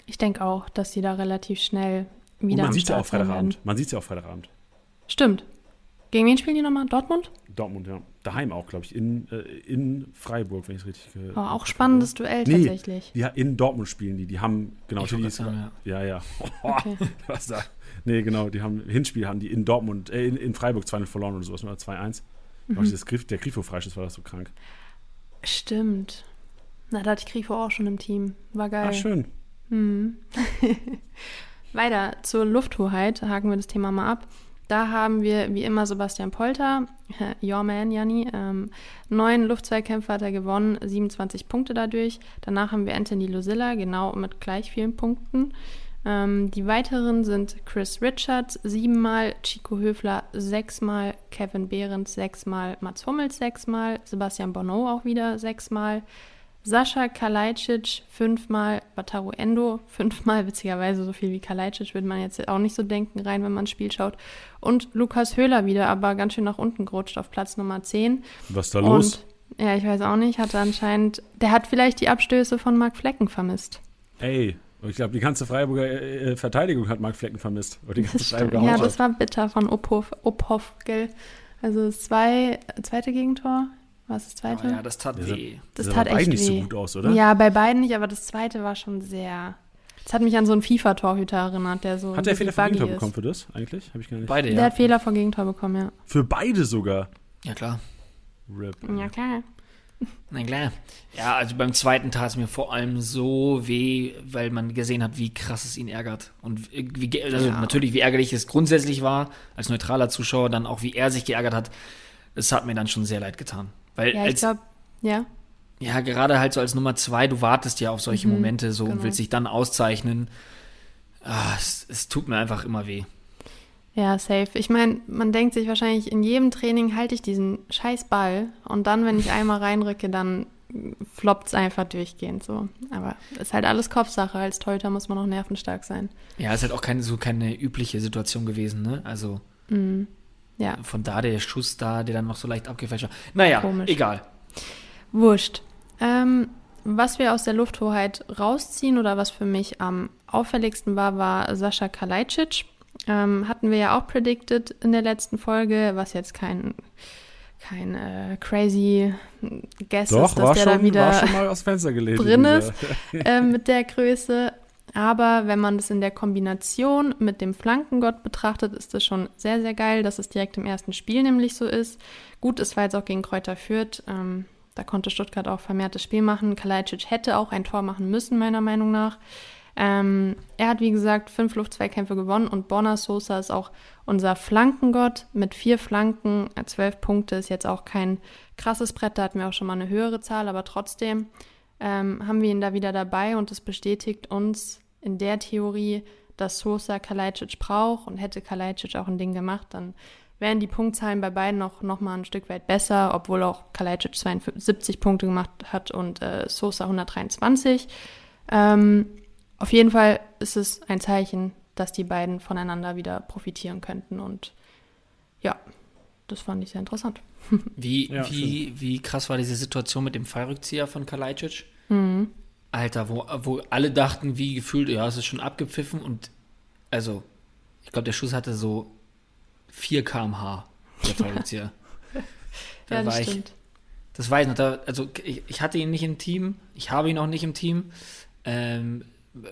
Ich denke auch, dass sie da relativ schnell wieder. Und man sieht ja auch Freitagabend. Man sieht es ja auch Freitagabend. Stimmt. Gegen wen spielen die nochmal? Dortmund? Dortmund, ja. Daheim auch, glaube ich, in, äh, in Freiburg, wenn ich es richtig gehört habe. Oh, auch spannendes Duell nee, tatsächlich. Ja, in Dortmund spielen die. Die haben, genau, ich die sagen, ja. ja, ja. Okay. Was da? Nee, genau, die haben Hinspiel haben die in Dortmund, äh, in, in Freiburg 2-0 verloren oder sowas, oder 2-1. Mhm. Das Griff, der Grifo-Freischuss war das so krank. Stimmt. Na, da hatte ich Grifo auch schon im Team. War geil. Ach, schön. Mhm. Weiter zur Lufthoheit, haken wir das Thema mal ab. Da haben wir wie immer Sebastian Polter, your man, Janni. Ähm, neun Luftzweikämpfe hat er gewonnen, 27 Punkte dadurch. Danach haben wir Anthony Lucilla, genau mit gleich vielen Punkten. Ähm, die weiteren sind Chris Richards siebenmal, Chico Höfler sechsmal, Kevin Behrens sechsmal, Mats Hummels sechsmal, Sebastian Bonneau auch wieder sechsmal, Sascha Kalajdzic fünfmal, Wataru Endo fünfmal, witzigerweise so viel wie Kalajdzic würde man jetzt auch nicht so denken rein, wenn man das Spiel schaut. Und Lukas Höhler wieder, aber ganz schön nach unten gerutscht auf Platz Nummer 10. Was ist da los? Und, ja, ich weiß auch nicht, hatte anscheinend, der hat vielleicht die Abstöße von Marc Flecken vermisst. Ey, ich glaube, die ganze Freiburger äh, Verteidigung hat Marc Flecken vermisst. Oder die ganze Freiburger ja, das war bitter von Ophoff, Ophoff gell? Also das zwei, zweite Gegentor. Was das zweite? Oh ja, das tat weh. Das, das tat echt beiden nicht so gut aus, oder? Ja, bei beiden nicht, aber das zweite war schon sehr. Das hat mich an so einen FIFA-Torhüter erinnert, der so. Hat der Fehler vor Gegentor ist. bekommen für das eigentlich? Habe ich gar nicht. Beide, ja. Der hat Fehler vor Gegentor bekommen, ja. Für beide sogar? Ja, klar. Rip. Ja, klar. Na klar. Ja, also beim zweiten tat es mir vor allem so weh, weil man gesehen hat, wie krass es ihn ärgert. Und wie, also ja. natürlich, wie ärgerlich es grundsätzlich war, als neutraler Zuschauer, dann auch, wie er sich geärgert hat. Es hat mir dann schon sehr leid getan. Weil ja, ich glaube, ja. Ja, gerade halt so als Nummer zwei, du wartest ja auf solche mhm, Momente so genau. und willst dich dann auszeichnen. Ah, es, es tut mir einfach immer weh. Ja, safe. Ich meine, man denkt sich wahrscheinlich, in jedem Training halte ich diesen scheiß Ball und dann, wenn ich einmal reinrücke, dann floppt es einfach durchgehend so. Aber ist halt alles Kopfsache. Als Torhüter muss man auch nervenstark sein. Ja, ist halt auch keine, so keine übliche Situation gewesen, ne? Also mm, ja. von da der Schuss da, der dann noch so leicht abgefälscht war. Naja, Komisch. egal. Wurscht. Ähm, was wir aus der Lufthoheit rausziehen oder was für mich am auffälligsten war, war Sascha Kalajdzic ähm, hatten wir ja auch predicted in der letzten Folge, was jetzt kein, kein äh, crazy Guess Doch, ist, dass der schon, da wieder war schon mal aus Fenster gelesen, drin ist äh, mit der Größe. Aber wenn man das in der Kombination mit dem Flankengott betrachtet, ist das schon sehr, sehr geil, dass es direkt im ersten Spiel nämlich so ist. Gut, es war jetzt auch gegen Kräuter Fürth. Ähm, da konnte Stuttgart auch vermehrtes Spiel machen. Kalajdzic hätte auch ein Tor machen müssen, meiner Meinung nach. Ähm, er hat, wie gesagt, fünf Luftzweikämpfe gewonnen und Borna Sosa ist auch unser Flankengott mit vier Flanken. Äh, zwölf Punkte ist jetzt auch kein krasses Brett, da hatten wir auch schon mal eine höhere Zahl, aber trotzdem ähm, haben wir ihn da wieder dabei und es bestätigt uns in der Theorie, dass Sosa Kalajdzic braucht und hätte Kalajdzic auch ein Ding gemacht, dann wären die Punktzahlen bei beiden noch, noch mal ein Stück weit besser, obwohl auch Kalajdzic 72 Punkte gemacht hat und äh, Sosa 123. Ähm, auf jeden Fall ist es ein Zeichen, dass die beiden voneinander wieder profitieren könnten. Und ja, das fand ich sehr interessant. Wie, ja, wie, wie krass war diese Situation mit dem Fallrückzieher von Kalajdzic? Mhm. Alter, wo, wo alle dachten, wie gefühlt, ja, es ist schon abgepfiffen und also, ich glaube, der Schuss hatte so 4 km/h, der Fallrückzieher. da ja, das war stimmt. ich, das weiß ich noch, da, also ich, ich hatte ihn nicht im Team, ich habe ihn auch nicht im Team. Ähm,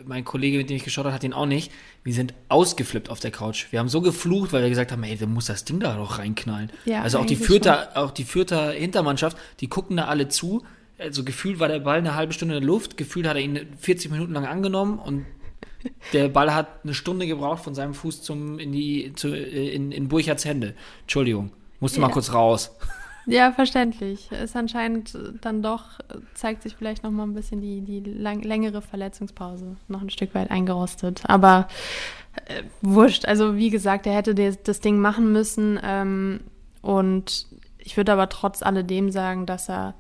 mein Kollege, mit dem ich geschaut habe, hat ihn auch nicht. Wir sind ausgeflippt auf der Couch. Wir haben so geflucht, weil wir gesagt haben, ey, du musst das Ding da doch reinknallen. Ja, also auch die Fürther, auch die Fürther Hintermannschaft, die gucken da alle zu. Also gefühlt war der Ball eine halbe Stunde in der Luft, gefühlt hat er ihn 40 Minuten lang angenommen und der Ball hat eine Stunde gebraucht von seinem Fuß zum in die zu, äh, in, in Burchards Hände. Entschuldigung, musste Ja. mal kurz raus. Ja, verständlich. Ist anscheinend dann doch, äh, zeigt sich vielleicht noch mal ein bisschen die, die lang, längere Verletzungspause noch ein Stück weit eingerostet. Aber äh, wurscht. Also wie gesagt, er hätte das, das Ding machen müssen. Ähm, und ich würde aber trotz alledem sagen, dass er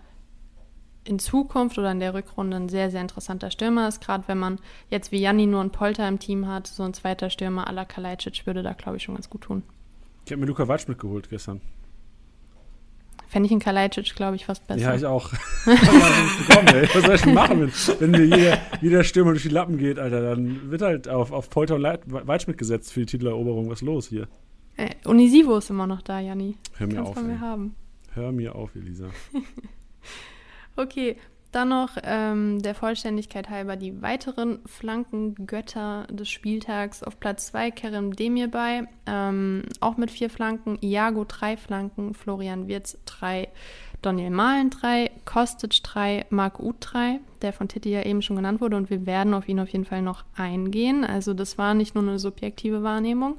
in Zukunft oder in der Rückrunde ein sehr, sehr interessanter Stürmer ist. Gerade wenn man jetzt wie Janni nur einen Polter im Team hat, so ein zweiter Stürmer à la Kalajdzic würde da, glaube ich, schon ganz gut tun. Ich habe mir Luka Watsch mitgeholt gestern. Fände ich in Kalajdzic, glaube ich, fast besser. Ja, ich auch. Bekommen, ey. Was soll ich denn machen, wenn, wenn mir jeder, jeder Stürmer durch die Lappen geht, Alter? Dann wird halt auf, auf Polter und Leit- Waldschmidt gesetzt für die Titeleroberung. Was ist los hier? Äh, Unisivo ist immer noch da, Janni. Hör mir auf. Hör mir auf, Elisa. Okay, dann noch ähm, der Vollständigkeit halber die weiteren Flankengötter des Spieltags. Auf Platz 2 Kerem Demirbay, ähm, auch mit vier Flanken. Iago drei Flanken, Florian Wirz drei, Daniel Mahlen drei, Kostic drei, Marc Uth drei, der von Titi ja eben schon genannt wurde. Und wir werden auf ihn auf jeden Fall noch eingehen. Also das war nicht nur eine subjektive Wahrnehmung.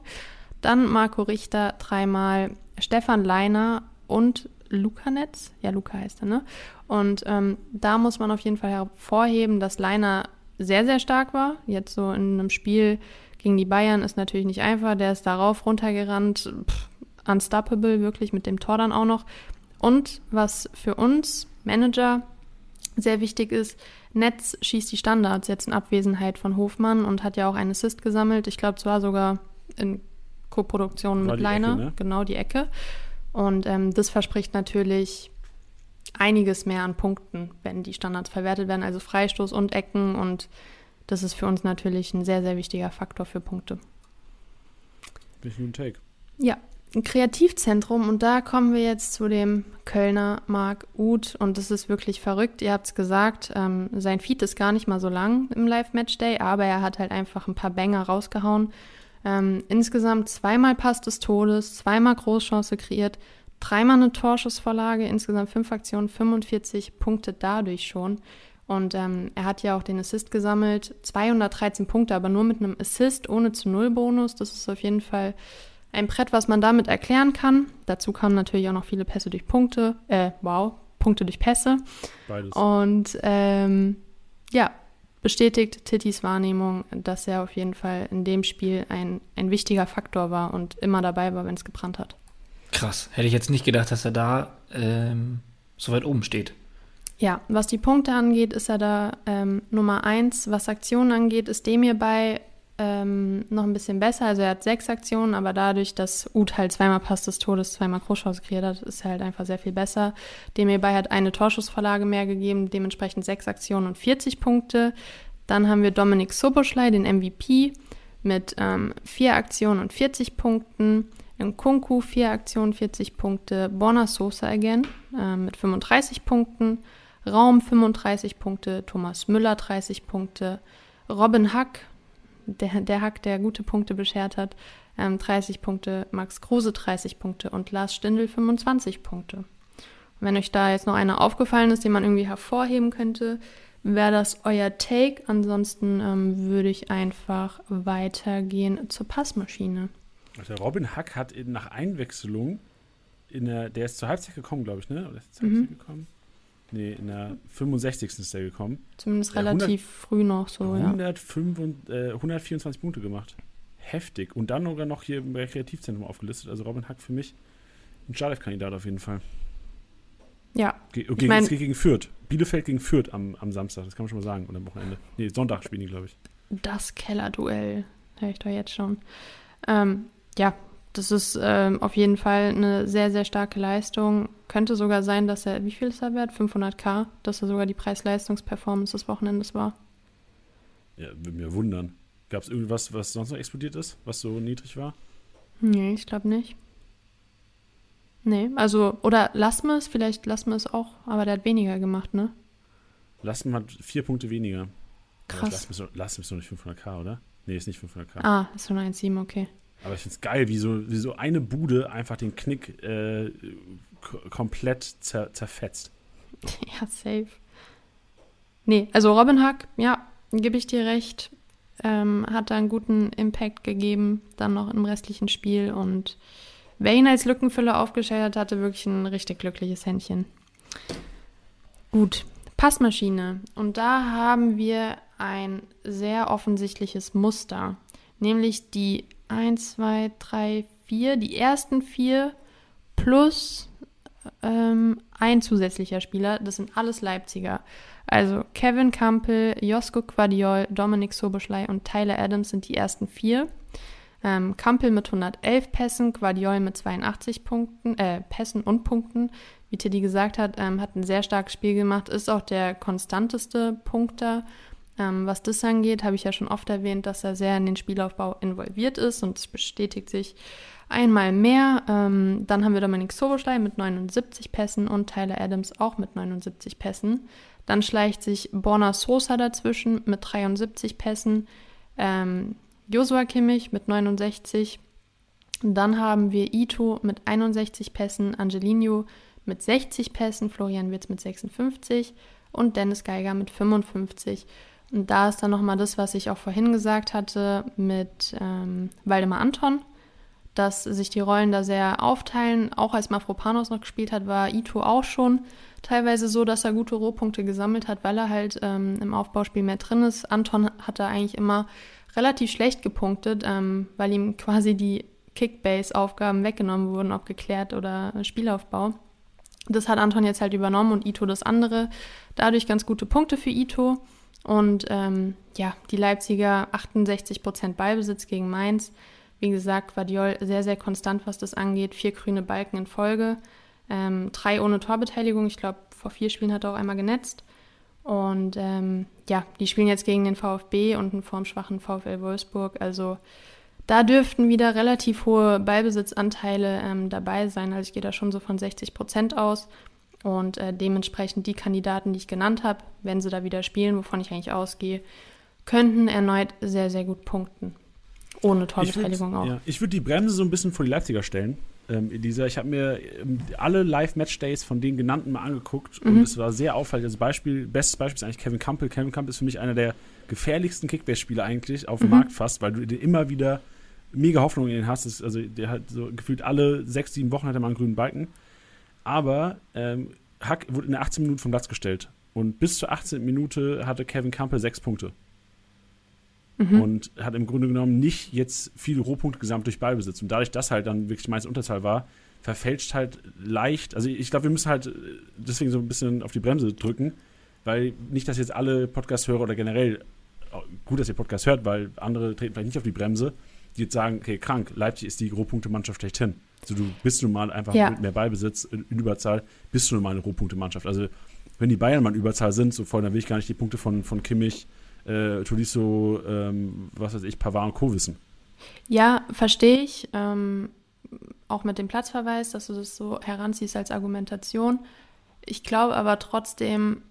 Dann Marco Richter dreimal, Stefan Leiner und Luca Netz. Ja, Luca heißt er, ne? Und ähm, da muss man auf jeden Fall hervorheben, dass Leiner sehr, sehr stark war. Jetzt so in einem Spiel gegen die Bayern ist natürlich nicht einfach. Der ist darauf runtergerannt. Pff, unstoppable, wirklich mit dem Tor dann auch noch. Und was für uns Manager sehr wichtig ist, Netz schießt die Standards jetzt in Abwesenheit von Hofmann und hat ja auch einen Assist gesammelt. Ich glaube zwar sogar in Koproduktion War mit Leiner, ne? genau die Ecke. Und ähm, das verspricht natürlich einiges mehr an Punkten, wenn die Standards verwertet werden, also Freistoß und Ecken. Und das ist für uns natürlich ein sehr, sehr wichtiger Faktor für Punkte. Ein Take. Ja, ein Kreativzentrum und da kommen wir jetzt zu dem Kölner Marc Uth und das ist wirklich verrückt. Ihr habt es gesagt, ähm, sein Feed ist gar nicht mal so lang im Live-Match-Day, aber er hat halt einfach ein paar Banger rausgehauen. Ähm, insgesamt zweimal Pass des Todes, zweimal Großchance kreiert, dreimal eine Torschussvorlage, insgesamt fünf Aktionen, 45 Punkte dadurch schon. Und ähm, er hat ja auch den Assist gesammelt, 213 Punkte, aber nur mit einem Assist ohne zu Null Bonus. Das ist auf jeden Fall ein Brett, was man damit erklären kann. Dazu kamen natürlich auch noch viele Pässe durch Punkte. Äh, wow, Punkte durch Pässe. Beides. Und ähm, ja, bestätigt Tittys Wahrnehmung, dass er auf jeden Fall in dem Spiel ein, ein wichtiger Faktor war und immer dabei war, wenn es gebrannt hat. Krass, hätte ich jetzt nicht gedacht, dass er da ähm, so weit oben steht. Ja, was die Punkte angeht, ist er da ähm, Nummer eins. Was Aktionen angeht, ist dem hierbei ähm, noch ein bisschen besser. Also er hat sechs Aktionen, aber dadurch, dass Uth halt zweimal Pass des Todes, zweimal Großchance kreiert hat, ist er halt einfach sehr viel besser. Dem hierbei hat eine Torschussvorlage mehr gegeben, dementsprechend sechs Aktionen und 40 Punkte. Dann haben wir Dominik Soboschlei, den MVP, mit ähm, vier Aktionen und 40 Punkten. Nkunku, vier Aktionen, 40 Punkte. Borna Sosa again äh, mit 35 Punkten. Raum 35 Punkte. Thomas Müller 30 Punkte. Robin Hack, der, der Hack, der gute Punkte beschert hat, ähm, 30 Punkte. Max Kruse 30 Punkte und Lars Stindl 25 Punkte. Und wenn euch da jetzt noch einer aufgefallen ist, den man irgendwie hervorheben könnte, wäre das euer Take. Ansonsten ähm, würde ich einfach weitergehen zur Passmaschine. Der Robin Hack hat nach Einwechslung, in der, der ist zur Halbzeit gekommen, glaube ich, ne? Oder ist zur Mhm. Halbzeit gekommen? Nee, in der 65. ist der gekommen. Zumindest Ja, relativ früh noch so, ja. 105 und, äh, 124 Punkte gemacht. Heftig. Und dann sogar noch hier bei Kreativzentrum aufgelistet. Also Robin Hack für mich ein Startelf-Kandidat auf jeden Fall. Ja, Ge gegen, mein- es geht gegen Fürth. Bielefeld gegen Fürth am, am Samstag, das kann man schon mal sagen. Und am Wochenende. Nee, Sonntag spielen die, glaube ich. das Kellerduell höre ich doch jetzt schon. Ähm, ja, das ist ähm, auf jeden Fall eine sehr, sehr starke Leistung. Könnte sogar sein, dass er, wie viel ist er wert? 500k, dass er sogar die Preis-Leistungs-Performance des Wochenendes war. Ja, würde mir wundern. Gab es irgendwas, was sonst noch explodiert ist, was so niedrig war? Nee, ich glaube nicht. Nee, also, oder Lasmes, vielleicht Lasmes auch, aber der hat weniger gemacht, ne? Lasmes hat vier Punkte weniger. Krass. Lasmes ist doch nicht 500k, oder? Nee, ist nicht 500k. Ah, ist schon 1,7, okay. Aber ich finde es geil, wie so, wie so eine Bude einfach den Knick äh, komplett zer zerfetzt. Ja, safe. Nee, also Robin Hack, ja, gebe ich dir recht, ähm, hat da einen guten Impact gegeben, dann noch im restlichen Spiel. Und wer ihn als Lückenfüller aufgestellt hat, hatte wirklich ein richtig glückliches Händchen. Gut, Passmaschine. Und da haben wir ein sehr offensichtliches Muster, nämlich die 1, 2, 3, 4, die ersten vier plus ähm, ein zusätzlicher Spieler, das sind alles Leipziger. Also Kevin Campbell, Josko Quadiol, Dominik Soboschlei und Tyler Adams sind die ersten vier. Ähm, Campbell mit 111 Pässen, Quadiol mit 82 Punkten, äh, Pässen und Punkten. Wie Tiddy gesagt hat, ähm, hat ein sehr starkes Spiel gemacht, ist auch der konstanteste Punkter. Ähm, was das angeht, habe ich ja schon oft erwähnt, dass er sehr in den Spielaufbau involviert ist und es bestätigt sich einmal mehr. Ähm, dann haben wir Dominik Soboschlei mit 79 Pässen und Tyler Adams auch mit 79 Pässen. Dann schleicht sich Borna Sosa dazwischen mit 73 Pässen. Ähm, Joshua Kimmich mit 69. Dann haben wir Ito mit 61 Pässen, Angelino mit 60 Pässen, Florian Wirtz mit 56 und Dennis Geiger mit 55. Und da ist dann nochmal das, was ich auch vorhin gesagt hatte mit ähm, Waldemar Anton dass sich die Rollen da sehr aufteilen. Auch als Mafropanos noch gespielt hat, war Ito auch schon teilweise so, dass er gute Rohpunkte gesammelt hat, weil er halt ähm, im Aufbauspiel mehr drin ist. Anton hat da eigentlich immer relativ schlecht gepunktet, ähm, weil ihm quasi die Kickbase-Aufgaben weggenommen wurden, ob geklärt oder Spielaufbau. Das hat Anton jetzt halt übernommen und Ito das andere. Dadurch ganz gute Punkte für Ito. Und ähm, ja, die Leipziger 68% Ballbesitz gegen Mainz. Wie gesagt, Guardiol sehr, sehr konstant, was das angeht. Vier grüne Balken in Folge. Ähm, drei ohne Torbeteiligung. Ich glaube, vor vier Spielen hat er auch einmal genetzt. Und ähm, ja, die spielen jetzt gegen den VfB und einen formschwachen VfL Wolfsburg. Also da dürften wieder relativ hohe Ballbesitzanteile ähm, dabei sein. Also ich gehe da schon so von 60 Prozent aus. Und äh, dementsprechend die Kandidaten, die ich genannt habe, wenn sie da wieder spielen, wovon ich eigentlich ausgehe, könnten erneut sehr, sehr gut punkten. Ohne Torbeteiligung auch. Ja, ich würde die Bremse so ein bisschen vor die Leipziger stellen. Ähm, dieser, ich habe mir ähm, alle Live-Match-Days von den genannten mal angeguckt mhm. und es war sehr auffällig. Das Beispiel, bestes Beispiel ist eigentlich Kevin Campbell. Kevin Campbell ist für mich einer der gefährlichsten Kickbase-Spieler eigentlich auf dem mhm. Markt fast, weil du immer wieder mega Hoffnung in den hast. Das, also der hat so gefühlt alle sechs, sieben Wochen hat er mal einen grünen Balken. Aber ähm, Hack wurde in der 18 Minuten vom Platz gestellt. Und bis zur 18. Minute hatte Kevin Campbell sechs Punkte mhm. und hat im Grunde genommen nicht jetzt viele Rohpunkte gesamt durch Ballbesitz. Und dadurch, dass halt dann wirklich meist Unterzahl war, verfälscht halt leicht. Also ich glaube, wir müssen halt deswegen so ein bisschen auf die Bremse drücken, weil nicht, dass jetzt alle Podcast-Hörer oder generell, gut, dass ihr Podcast hört, weil andere treten vielleicht nicht auf die Bremse, die jetzt sagen, okay, krank, Leipzig ist die Rohpunkte-Mannschaft schlechthin. Also du bist nun mal einfach ja. mit mehr Ballbesitz in Überzahl, bist du nun mal eine Rohpunkte-Mannschaft. Also wenn die Bayern mal in Überzahl sind, so voll, dann will ich gar nicht die Punkte von, von Kimmich, äh, Tolisso, ähm, was weiß ich, Pavard und Co. wissen. Ja, verstehe ich. Ähm, auch mit dem Platzverweis, dass du das so heranziehst als Argumentation. Ich glaube aber trotzdem,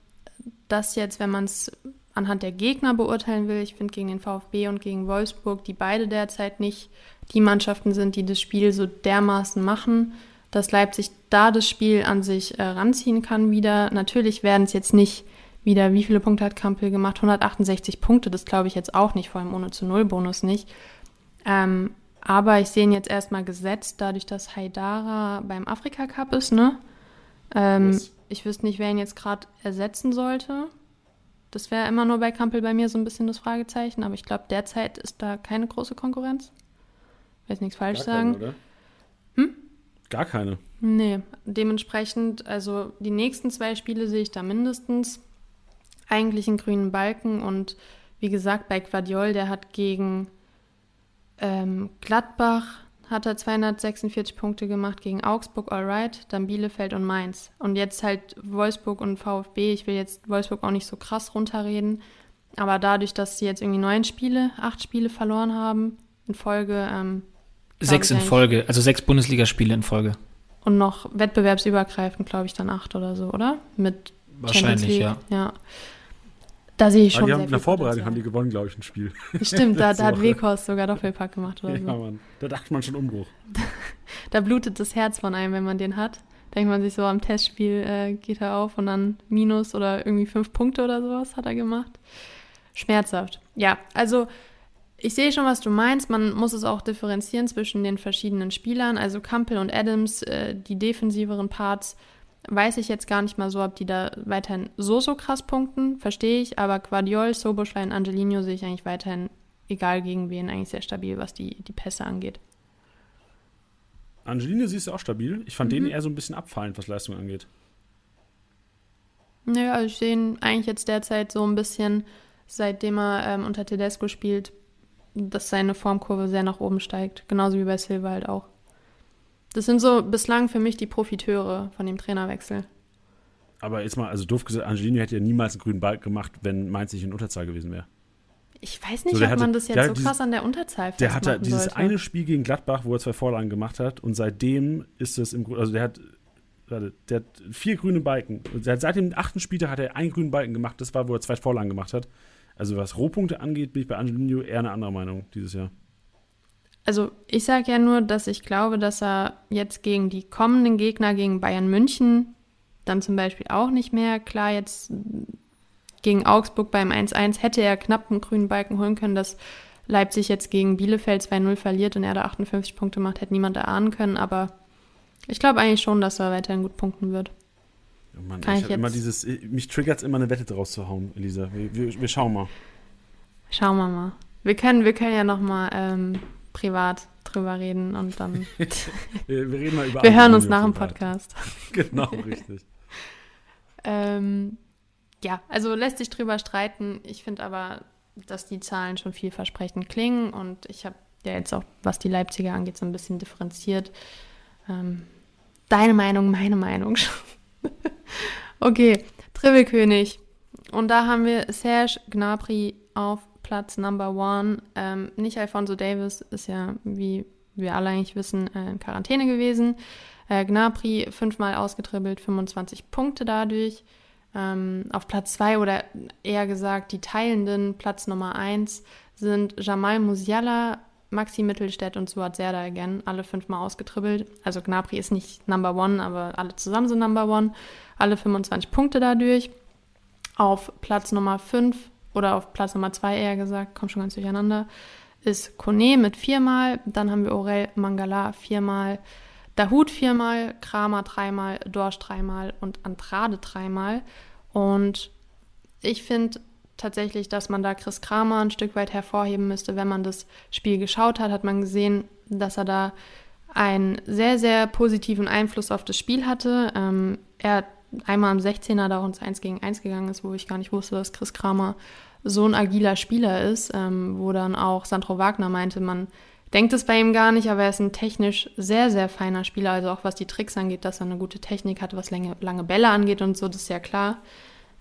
dass jetzt, wenn man es anhand der Gegner beurteilen will, ich finde gegen den VfB und gegen Wolfsburg, die beide derzeit nicht die Mannschaften sind, die das Spiel so dermaßen machen, dass Leipzig da das Spiel an sich äh, ranziehen kann wieder. Natürlich werden es jetzt nicht wieder, wie viele Punkte hat Kampel gemacht? 168 Punkte, das glaube ich jetzt auch nicht, vor allem ohne zu Null Bonus nicht. Ähm, aber ich sehe ihn jetzt erstmal gesetzt, dadurch, dass Haidara beim Afrika Cup ist, ne? Ähm, yes. Ich wüsste nicht, wer ihn jetzt gerade ersetzen sollte. Das wäre immer nur bei Kampel bei mir so ein bisschen das Fragezeichen, aber ich glaube, derzeit ist da keine große Konkurrenz. Ich will nichts falsch Gar sagen. Keine, oder? Hm? Gar keine. Nee, dementsprechend, also die nächsten zwei Spiele sehe ich da mindestens eigentlich einen grünen Balken und wie gesagt, bei Quadiol, der hat gegen ähm, Gladbach hat er 246 Punkte gemacht gegen Augsburg, alright, dann Bielefeld und Mainz. Und jetzt halt Wolfsburg und VfB. Ich will jetzt Wolfsburg auch nicht so krass runterreden. Aber dadurch, dass sie jetzt irgendwie neun Spiele, acht Spiele verloren haben in Folge. Ähm, sechs in Folge, also sechs Bundesligaspiele in Folge. Und noch wettbewerbsübergreifend, glaube ich, dann acht oder so, oder? Mit Wahrscheinlich, ja. ja. Da sehe ich schon. Aber die haben in der Vorbereitung haben die gewonnen, glaube ich, ein Spiel. Stimmt, da, da hat Wekos sogar Doppelpack gemacht oder ja, so. Mann. Da dachte man schon Umbruch. da blutet das Herz von einem, wenn man den hat. Denkt man sich so, am Testspiel äh, geht er auf und dann Minus oder irgendwie fünf Punkte oder sowas hat er gemacht. Schmerzhaft. Ja, also ich sehe schon, was du meinst. Man muss es auch differenzieren zwischen den verschiedenen Spielern. Also Campbell und Adams, äh, die defensiveren Parts, weiß ich jetzt gar nicht mal so, ob die da weiterhin so, so krass punkten, verstehe ich, aber Guardiol, Soboschlein, Angelino sehe ich eigentlich weiterhin, egal gegen wen, eigentlich sehr stabil, was die, die Pässe angeht. Angelino siehst du auch stabil. Ich fand mhm. den eher so ein bisschen abfallend, was Leistung angeht. Naja, also ich sehe ihn eigentlich jetzt derzeit so ein bisschen, seitdem er ähm, unter Tedesco spielt, dass seine Formkurve sehr nach oben steigt. Genauso wie bei Silva halt auch. Das sind so bislang für mich die Profiteure von dem Trainerwechsel. Aber jetzt mal, also doof gesagt, Angelino hätte ja niemals einen grünen Ball gemacht, wenn Mainz nicht in Unterzahl gewesen wäre. Ich weiß nicht, so, ob hatte, man das jetzt so dieses, krass an der Unterzahl Der dieses sollte. eine Spiel gegen Gladbach, wo er zwei Vorlagen gemacht hat und seitdem ist es im Grunde, also der hat, der hat vier grüne Balken. Seit dem achten Spieltag hat er einen grünen Balken gemacht, das war, wo er zwei Vorlagen gemacht hat. Also was Rohpunkte angeht, bin ich bei Angelino eher eine andere Meinung dieses Jahr. Also ich sage ja nur, dass ich glaube, dass er jetzt gegen die kommenden Gegner, gegen Bayern München, dann zum Beispiel auch nicht mehr. Klar, jetzt gegen Augsburg beim 1-1 hätte er knapp einen grünen Balken holen können, dass Leipzig jetzt gegen Bielefeld 2-0 verliert und er da 58 Punkte macht, hätte niemand erahnen können. Aber ich glaube eigentlich schon, dass er weiterhin gut punkten wird. Ja, Mann, Kann ich, ich immer dieses, mich triggert es immer eine Wette draus zu hauen, Elisa. Wir, wir, wir, schauen mal. Schauen wir mal. Wir können, wir können ja noch mal ähm, privat drüber reden und dann. wir, reden mal über Wir hören uns nach dem Podcast. genau, richtig. ähm, ja, also lässt sich drüber streiten. Ich finde aber, dass die Zahlen schon vielversprechend klingen und ich habe ja jetzt auch, was die Leipziger angeht, so ein bisschen differenziert. Ähm, deine Meinung, meine Meinung. okay, Tribbelkönig. Und da haben wir Serge Gnabry auf Platz Number One. Ähm, nicht Alfonso Davis ist ja, wie wir alle eigentlich wissen, äh, in Quarantäne gewesen. Äh, Gnabry fünfmal ausgetribbelt, 25 Punkte dadurch. Ähm, auf Platz zwei oder eher gesagt die Teilenden, Platz Nummer eins sind Jamal Musiala, Maxi Mittelstädt und Suat Serdar again, alle fünfmal ausgetribbelt. Also Gnabry ist nicht Number One, aber alle zusammen sind Number One. Alle 25 Punkte dadurch. Auf Platz Nummer 5 oder auf Platz Nummer zwei eher gesagt, kommt schon ganz durcheinander, ist Kone mit viermal, dann haben wir Orel Mangala viermal, Dahut viermal, Kramer dreimal, Dorsch dreimal und Andrade dreimal. Und ich finde tatsächlich, dass man da Chris Kramer ein Stück weit hervorheben müsste. Wenn man das Spiel geschaut hat, hat man gesehen, dass er da einen sehr, sehr positiven Einfluss auf das Spiel hatte. Ähm, er einmal am 16er da uns 1 gegen 1 gegangen ist, wo ich gar nicht wusste, dass Chris Kramer so ein agiler Spieler ist, ähm, wo dann auch Sandro Wagner meinte, man denkt es bei ihm gar nicht, aber er ist ein technisch sehr, sehr feiner Spieler, also auch was die Tricks angeht, dass er eine gute Technik hat, was lange, lange Bälle angeht und so, das ist ja klar.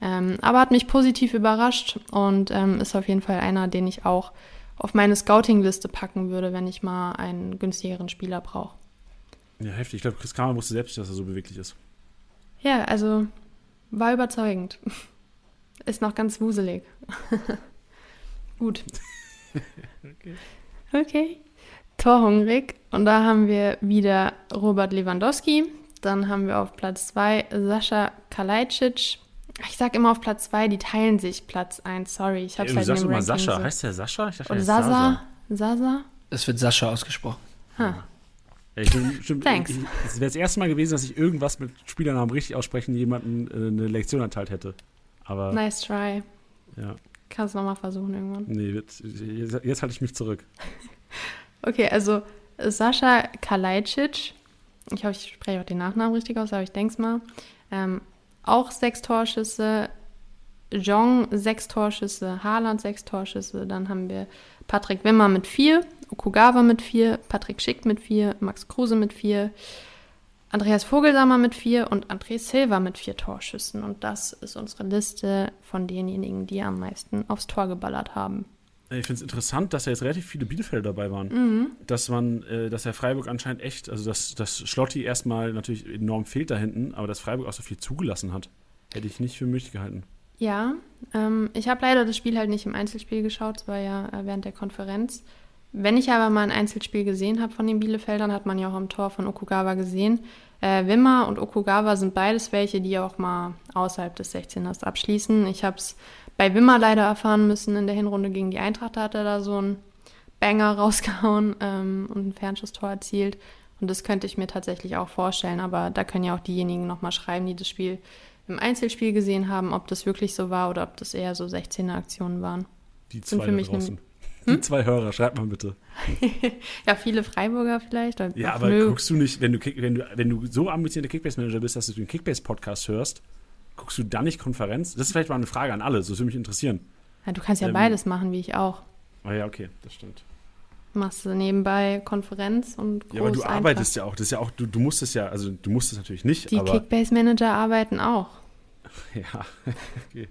Ähm, aber hat mich positiv überrascht und ähm, ist auf jeden Fall einer, den ich auch auf meine Scouting-Liste packen würde, wenn ich mal einen günstigeren Spieler brauche. Ja, heftig. Ich glaube, Chris Kramer wusste selbst, dass er so beweglich ist. Ja, also war überzeugend. Ist noch ganz wuselig. Gut. okay. Okay. Torhungrig. Und da haben wir wieder Robert Lewandowski. Dann haben wir auf Platz 2 Sascha Kalajdzic. Ich sag immer auf Platz 2, die teilen sich Platz 1. Sorry, ich hab's ja, halt du sagst immer Sascha. So. Heißt der Sascha? Ich dachte, Oder Sasa. Sasa? Es wird Sascha ausgesprochen. Ha. Ich bin, stimmt, Thanks. Es wäre das erste Mal gewesen, dass ich irgendwas mit Spielernamen richtig aussprechen jemanden äh, eine Lektion erteilt hätte. Aber, nice try. Ja. Kannst du nochmal versuchen irgendwann. Nee, jetzt, jetzt, jetzt halte ich mich zurück. okay, also Sascha Kalajdzic, ich hoffe, ich spreche auch den Nachnamen richtig aus, aber ich denke es mal. Ähm, auch sechs Torschüsse, Jong sechs Torschüsse, Haaland sechs Torschüsse, dann haben wir Patrick Wimmer mit vier, Okugawa mit vier, Patrick Schick mit vier, Max Kruse mit vier, Andreas Vogelsammer mit vier und André Silva mit vier Torschüssen. Und das ist unsere Liste von denjenigen, die am meisten aufs Tor geballert haben. Ich finde es interessant, dass da jetzt relativ viele Bielefeld dabei waren. Mhm. Dass man, äh, dass der Freiburg anscheinend echt, also dass, dass Schlotti erstmal natürlich enorm fehlt da hinten, aber dass Freiburg auch so viel zugelassen hat, hätte ich nicht für möglich gehalten. Ja, ähm, ich habe leider das Spiel halt nicht im Einzelspiel geschaut, es war ja äh, während der Konferenz. Wenn ich aber mal ein Einzelspiel gesehen habe von den Bielefeldern, hat man ja auch am Tor von Okugawa gesehen. Äh, Wimmer und Okugawa sind beides welche, die auch mal außerhalb des 16ers abschließen. Ich habe es bei Wimmer leider erfahren müssen in der Hinrunde gegen die Eintracht. Da hat er da so einen Banger rausgehauen ähm, und ein Fernschusstor erzielt. Und das könnte ich mir tatsächlich auch vorstellen. Aber da können ja auch diejenigen nochmal schreiben, die das Spiel im Einzelspiel gesehen haben, ob das wirklich so war oder ob das eher so 16er-Aktionen waren. Die Sind zwei für da mich draußen. Hm? Die zwei Hörer, schreibt mal bitte. Ja, viele Freiburger vielleicht. Ja, aber nö. guckst du nicht, wenn du, wenn du, wenn du so ambitionierter Kickbase-Manager bist, dass du den Kickbase-Podcast hörst, guckst du dann nicht Konferenz? Das ist vielleicht mal eine Frage an alle, so würde mich interessieren. Ja, du kannst ja Ähm, beides machen, wie ich auch. Ah ja, okay, das stimmt. Machst du nebenbei Konferenz und groß Ja, aber du Eintracht. arbeitest ja auch. Das ist ja auch, du, du musst es ja, also du musst es natürlich nicht, Die Kickbase-Manager arbeiten auch. ja, okay.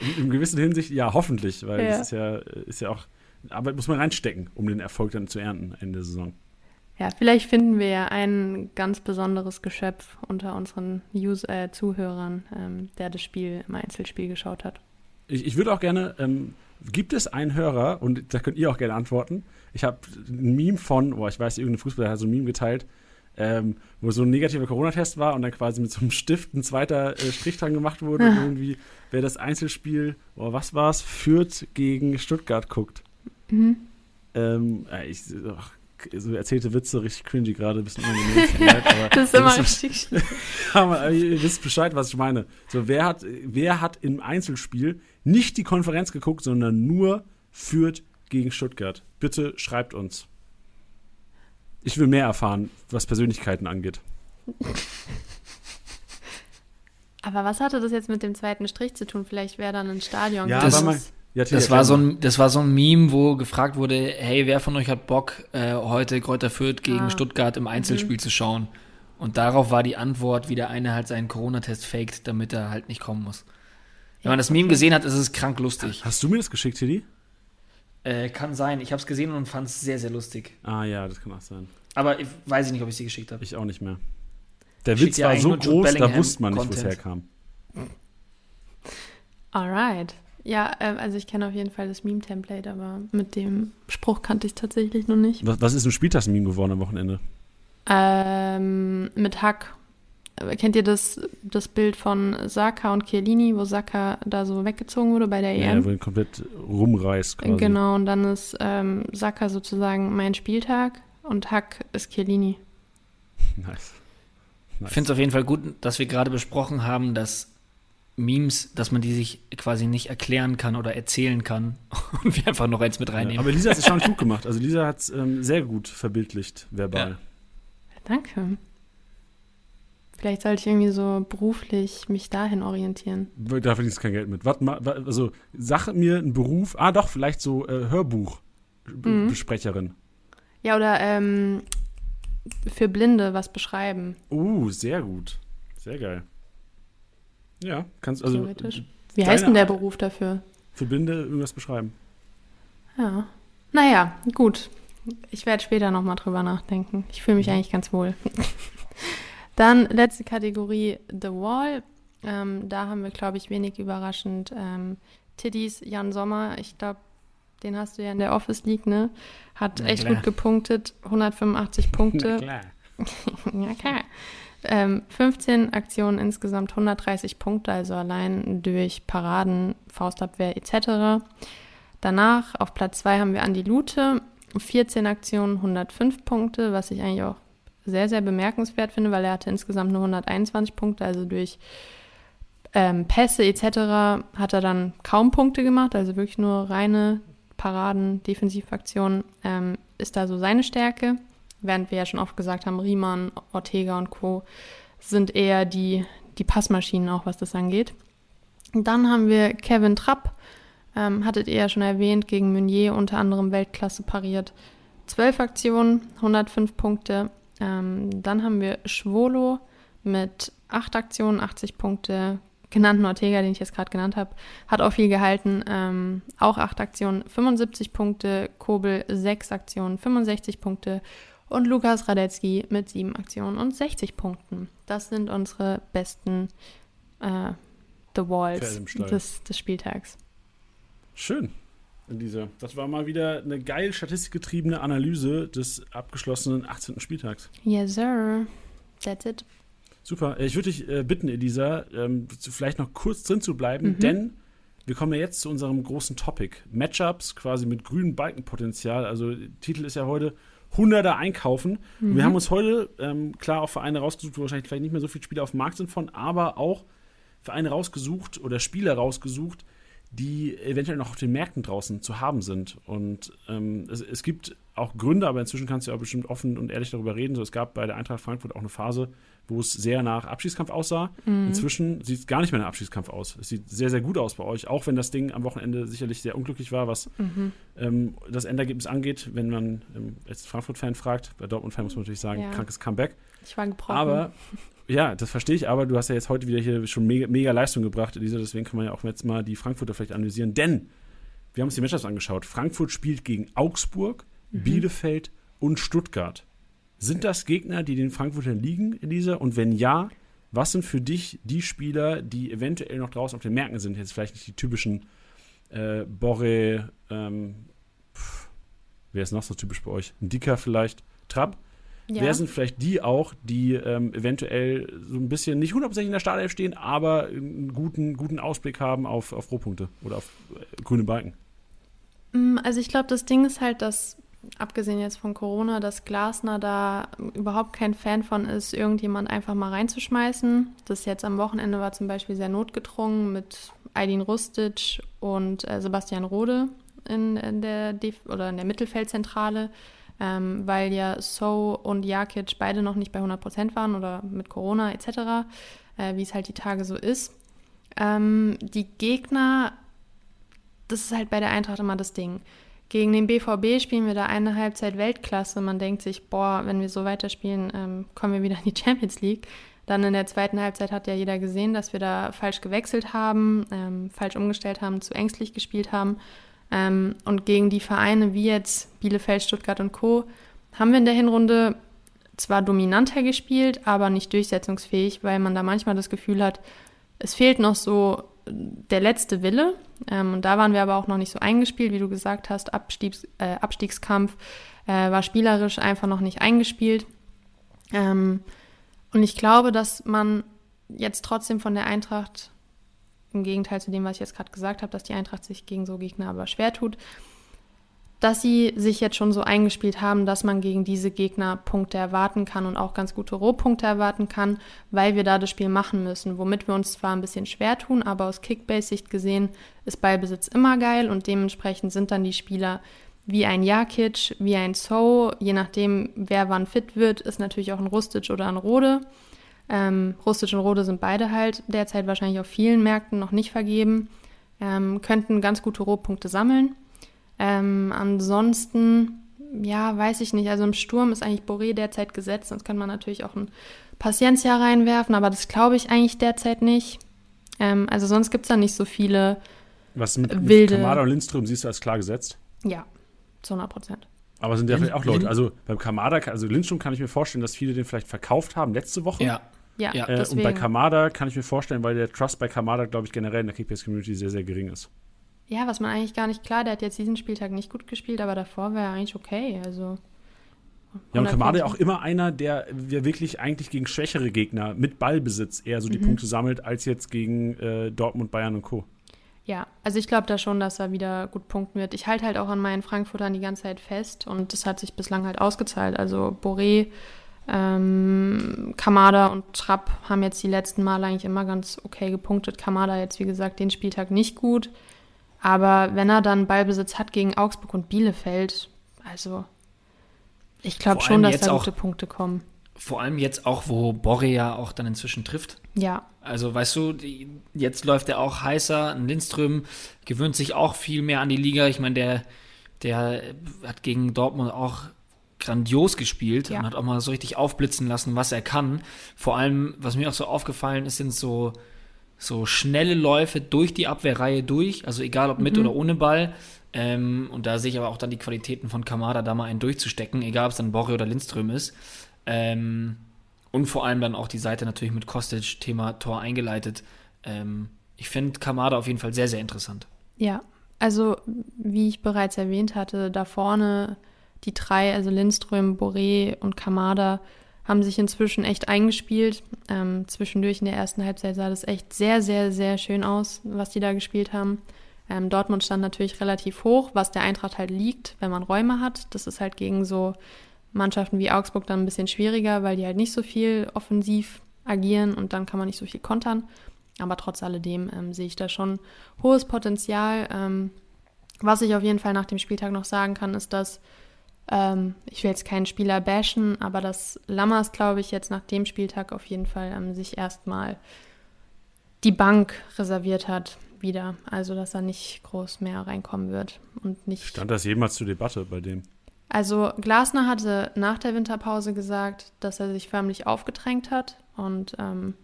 In, in gewisser Hinsicht, ja, hoffentlich, weil Ja. das ist ja, ist ja auch, Arbeit muss man reinstecken, um den Erfolg dann zu ernten Ende der Saison. Ja, vielleicht finden wir ja ein ganz besonderes Geschöpf unter unseren User, äh, Zuhörern, ähm, der das Spiel im Einzelspiel geschaut hat. Ich, ich würde auch gerne, ähm, gibt es einen Hörer, und da könnt ihr auch gerne antworten, ich habe ein Meme von, boah, ich weiß, irgendein Fußballer hat so ein Meme geteilt, ähm, wo so ein negativer Corona-Test war und dann quasi mit so einem Stift ein zweiter äh, Strich dran gemacht wurde und irgendwie, wer das Einzelspiel, boah, was war's, Fürth gegen Stuttgart guckt. Mhm. Ähm, äh, ich, ach, so erzählte Witze, richtig cringy gerade, ein bisschen unangenehm. aber Das ist immer richtig schlimm. aber ihr wisst Bescheid, was ich meine. So, wer hat, wer hat im Einzelspiel nicht die Konferenz geguckt, sondern nur Fürth gegen Stuttgart? Bitte schreibt uns. Ich will mehr erfahren, was Persönlichkeiten angeht. Aber was hatte das jetzt mit dem zweiten Strich zu tun? Vielleicht wäre dann ein Stadion. Ja, Das- aber mal, ja, Das war, so ein, das war so ein Meme, wo gefragt wurde, hey, wer von euch hat Bock, äh, heute Kräuter Fürth gegen Ah. Stuttgart im Einzelspiel zu schauen? Und darauf war die Antwort, wie der eine halt seinen Corona-Test faked, damit er halt nicht kommen muss. Wenn man das Meme gesehen hat, ist es krank lustig. Hast du mir das geschickt, Tilly? Äh, kann sein. Ich habe es gesehen und fand es sehr, sehr lustig. Ah ja, das kann auch sein. Aber ich weiß ich nicht, ob ich sie geschickt habe. Ich auch nicht mehr. Der Witz war so groß, da wusste man nicht, wo es herkam. Alright. Ja, ähm, also ich kenne auf jeden Fall das Meme-Template, aber mit dem Spruch kannte ich tatsächlich noch nicht. Was, was ist ein Spieltagsmeme geworden am Wochenende? Ähm, mit Hack. Äh, Kennt ihr das, das Bild von Saka und Chiellini, wo Saka da so weggezogen wurde bei der Ja, EM? wo ihn komplett rumreißt quasi. genau, und dann ist ähm, Saka sozusagen mein Spieltag und Hack ist Chiellini. Nice. Ich finde es auf jeden Fall gut, dass wir gerade besprochen haben, dass Memes, dass man die sich quasi nicht erklären kann oder erzählen kann und wir einfach noch eins mit Ja, reinnehmen. aber Lisa hat es schon gut gemacht. Also Lisa hat es ähm, sehr gut verbildlicht, verbal. Danke. Vielleicht sollte ich irgendwie so beruflich mich dahin orientieren. Da verdienst du kein Geld mit. Warte mal, also sag mir einen Beruf. Ah, doch, vielleicht so äh, Mhm. Hörbuchbesprecherin. Ja, oder ähm, für Blinde was beschreiben, Uh, sehr gut. Sehr geil. Ja, kannst also theoretisch. Wie heißt denn der Beruf dafür? für Blinde irgendwas beschreiben. Ja. Naja, gut. Ich werde später nochmal drüber nachdenken. Ich fühle mich eigentlich ganz wohl. Dann letzte Kategorie, The Wall. Ähm, da haben wir, glaube ich, wenig überraschend ähm, Tiddies Jan Sommer. Ich glaube, den hast du ja in der Office League, ne? Hat Na echt klar. gut gepunktet. 185 Punkte. klar. Ja, klar. Ähm, 15 Aktionen insgesamt 130 Punkte, also allein durch Paraden, Faustabwehr etc. Danach auf Platz 2 haben wir Andi Lute, 14 Aktionen, 105 Punkte, was ich eigentlich auch sehr, sehr bemerkenswert finde, weil er hatte insgesamt nur 121 Punkte, also durch ähm, Pässe etc. hat er dann kaum Punkte gemacht, also wirklich nur reine Paraden, Defensivaktionen ähm, ist da so seine Stärke. Während wir ja schon oft gesagt haben, Riemann, Ortega und Co. sind eher die, die Passmaschinen auch, was das angeht. Dann haben wir Kevin Trapp, ähm, hattet ihr ja schon erwähnt, gegen Meunier unter anderem Weltklasse pariert. 12 Aktionen, 105 Punkte. Ähm, dann haben wir Schwolo mit 8 Aktionen, 80 Punkte. Genannten Ortega, den ich jetzt gerade genannt habe, hat auch viel gehalten. Ähm, auch 8 Aktionen, 75 Punkte. Kobel 6 Aktionen, 65 Punkte. Und Lukas Radetzky mit 7 Aktionen und 60 Punkten. Das sind unsere besten äh, The Walls des, des Spieltags. Schön. In dieser. Das war mal wieder eine geil statistikgetriebene Analyse des abgeschlossenen 18. Spieltags. Yes, sir. That's it. Super. Äh, ich würde dich äh, bitten, Elisa, ähm, vielleicht noch kurz drin zu bleiben, mhm. denn wir kommen ja jetzt zu unserem großen Topic. Matchups quasi mit grünem Balkenpotenzial. Also, Titel ist ja heute Hunderter einkaufen. Mhm. wir haben uns heute ähm, klar auch Vereine rausgesucht, wo wahrscheinlich vielleicht nicht mehr so viele Spieler auf dem Markt sind von, aber auch Vereine rausgesucht oder Spieler rausgesucht, die eventuell noch auf den Märkten draußen zu haben sind. Und ähm, es, es, gibt auch Gründe, aber inzwischen kannst du ja bestimmt offen und ehrlich darüber reden. So, es gab bei der Eintracht Frankfurt auch eine Phase, wo es sehr nach Abschießkampf aussah. Mhm. Inzwischen sieht es gar nicht mehr nach Abschießkampf aus. Es sieht sehr, sehr gut aus bei euch, auch wenn das Ding am Wochenende sicherlich sehr unglücklich war, was mhm. ähm, das Endergebnis angeht. Wenn man ähm, als Frankfurt-Fan fragt, bei Dortmund-Fan muss man natürlich sagen, ja. krankes Comeback. Ich war gebrochen. Aber ja, das verstehe ich, aber du hast ja jetzt heute wieder hier schon mega, mega Leistung gebracht, Elisa, deswegen kann man ja auch jetzt mal die Frankfurter vielleicht analysieren, denn wir haben uns die Matchups angeschaut. Frankfurt spielt gegen Augsburg, mhm. Bielefeld und Stuttgart. Sind das Gegner, die den Frankfurtern liegen, Elisa? Und wenn ja, was sind für dich die Spieler, die eventuell noch draußen auf den Märkten sind? Jetzt vielleicht nicht die typischen äh, Borre, ähm, pff, wer ist noch so typisch bei euch? Ein Dicker vielleicht, Trapp? Ja. Wer sind vielleicht die auch, die ähm, eventuell so ein bisschen nicht hundertprozentig in der Startelf stehen, aber einen guten, guten Ausblick haben auf, auf Rohpunkte oder auf äh, grüne Balken? Mm, also ich glaube, das Ding ist halt, dass abgesehen jetzt von Corona, dass Glasner da überhaupt kein Fan von ist, irgendjemand einfach mal reinzuschmeißen. Das jetzt am Wochenende war zum Beispiel sehr notgedrungen mit Aydin Rustic und äh, Sebastian Rode in, in der Def oder in der Mittelfeldzentrale ähm, weil ja So und Jakic beide noch nicht bei 100% waren oder mit Corona etc., äh, wie es halt die Tage so ist. Ähm, die Gegner, das ist halt bei der Eintracht immer das Ding. Gegen den BVB spielen wir da eine Halbzeit Weltklasse. Man denkt sich, boah, wenn wir so weiterspielen, ähm, kommen wir wieder in die Champions League. Dann in der zweiten Halbzeit hat ja jeder gesehen, dass wir da falsch gewechselt haben, ähm, falsch umgestellt haben, zu ängstlich gespielt haben. Ähm, und gegen die Vereine wie jetzt Bielefeld, Stuttgart und Co. haben wir in der Hinrunde zwar dominanter gespielt, aber nicht durchsetzungsfähig, weil man da manchmal das Gefühl hat, es fehlt noch so der letzte Wille. Ähm, und da waren wir aber auch noch nicht so eingespielt, wie du gesagt hast. Abstiegs, äh, Abstiegskampf äh, war spielerisch einfach noch nicht eingespielt. Ähm, und ich glaube, dass man jetzt trotzdem von der Eintracht im Gegenteil zu dem, was ich jetzt gerade gesagt habe, dass die Eintracht sich gegen so Gegner aber schwer tut, dass sie sich jetzt schon so eingespielt haben, dass man gegen diese Gegner Punkte erwarten kann und auch ganz gute Rohpunkte erwarten kann, weil wir da das Spiel machen müssen, womit wir uns zwar ein bisschen schwer tun, aber aus Kickbase-Sicht gesehen ist Ballbesitz immer geil und dementsprechend sind dann die Spieler wie ein Jakic, wie ein So, je nachdem, wer wann fit wird, ist natürlich auch ein Rustic oder ein Rode. Ähm, Rustic und Rode sind beide halt derzeit wahrscheinlich auf vielen Märkten noch nicht vergeben, ähm, könnten ganz gute Rohpunkte sammeln. Ähm, ansonsten, ja, weiß ich nicht. Also im Sturm ist eigentlich Boré derzeit gesetzt, sonst kann man natürlich auch ein Paciencia reinwerfen, aber das glaube ich eigentlich derzeit nicht. Ähm, also sonst gibt es da nicht so viele Was mit, wilde... mit Kamada und Lindström siehst du als klar gesetzt? Ja, zu 100 Prozent. Aber sind ja vielleicht auch Leute, also beim Kamada, also Lindström kann ich mir vorstellen, dass viele den vielleicht verkauft haben letzte Woche. Ja. Ja, äh, und bei Kamada kann ich mir vorstellen, weil der Trust bei Kamada, glaube ich, generell in der Kickbase-Community sehr, sehr gering ist. Ja, was man eigentlich gar nicht klar, der hat jetzt diesen Spieltag nicht gut gespielt, aber davor wäre er eigentlich okay. Also. Ja, und Kamada auch immer einer, der wirklich eigentlich gegen schwächere Gegner mit Ballbesitz eher so die mhm. Punkte sammelt, als jetzt gegen äh, Dortmund, Bayern und Co. Ja, also ich glaube da schon, dass er wieder gut punkten wird. Ich halte halt auch an meinen Frankfurtern die ganze Zeit fest und das hat sich bislang halt ausgezahlt. Also Boré, ähm, Kamada und Trapp haben jetzt die letzten Male eigentlich immer ganz okay gepunktet. Kamada jetzt, wie gesagt, den Spieltag nicht gut. Aber wenn er dann Ballbesitz hat gegen Augsburg und Bielefeld, also ich glaube schon, dass da gute Punkte kommen. Vor allem jetzt auch, wo Borre ja auch dann inzwischen trifft. Ja. Also, weißt du, die, jetzt läuft er auch heißer. Lindström gewöhnt sich auch viel mehr an die Liga. Ich meine, der, der hat gegen Dortmund auch grandios gespielt Ja. und hat auch mal so richtig aufblitzen lassen, was er kann. Vor allem, was mir auch so aufgefallen ist, sind so, so schnelle Läufe durch die Abwehrreihe durch, also egal ob mit oder ohne Ball. Ähm, und da sehe ich aber auch dann die Qualitäten von Kamada, da mal einen durchzustecken, egal ob es dann Borre oder Lindström ist. Ähm, und vor allem dann auch die Seite natürlich mit Kostic, Thema Tor eingeleitet. Ähm, ich finde Kamada auf jeden Fall sehr, sehr interessant. Ja, also wie ich bereits erwähnt hatte, da vorne die drei, also Lindström, Boré und Kamada, haben sich inzwischen echt eingespielt. Ähm, zwischendurch in der ersten Halbzeit sah das echt sehr, sehr, sehr schön aus, was die da gespielt haben. Ähm, Dortmund stand natürlich relativ hoch, was der Eintracht halt liegt, wenn man Räume hat. Das ist halt gegen so Mannschaften wie Augsburg dann ein bisschen schwieriger, weil die halt nicht so viel offensiv agieren und dann kann man nicht so viel kontern. Aber trotz alledem ähm, sehe ich da schon hohes Potenzial. Ähm, was ich auf jeden Fall nach dem Spieltag noch sagen kann, ist, dass ähm, ich will jetzt keinen Spieler bashen, aber dass Lammers, glaube ich, jetzt nach dem Spieltag auf jeden Fall ähm, sich erstmal die Bank reserviert hat wieder. Also, dass er nicht groß mehr reinkommen wird und nicht. Stand das jemals zur Debatte bei dem? Also Glasner hatte nach der Winterpause gesagt, dass er sich förmlich aufgedrängt hat und ähm,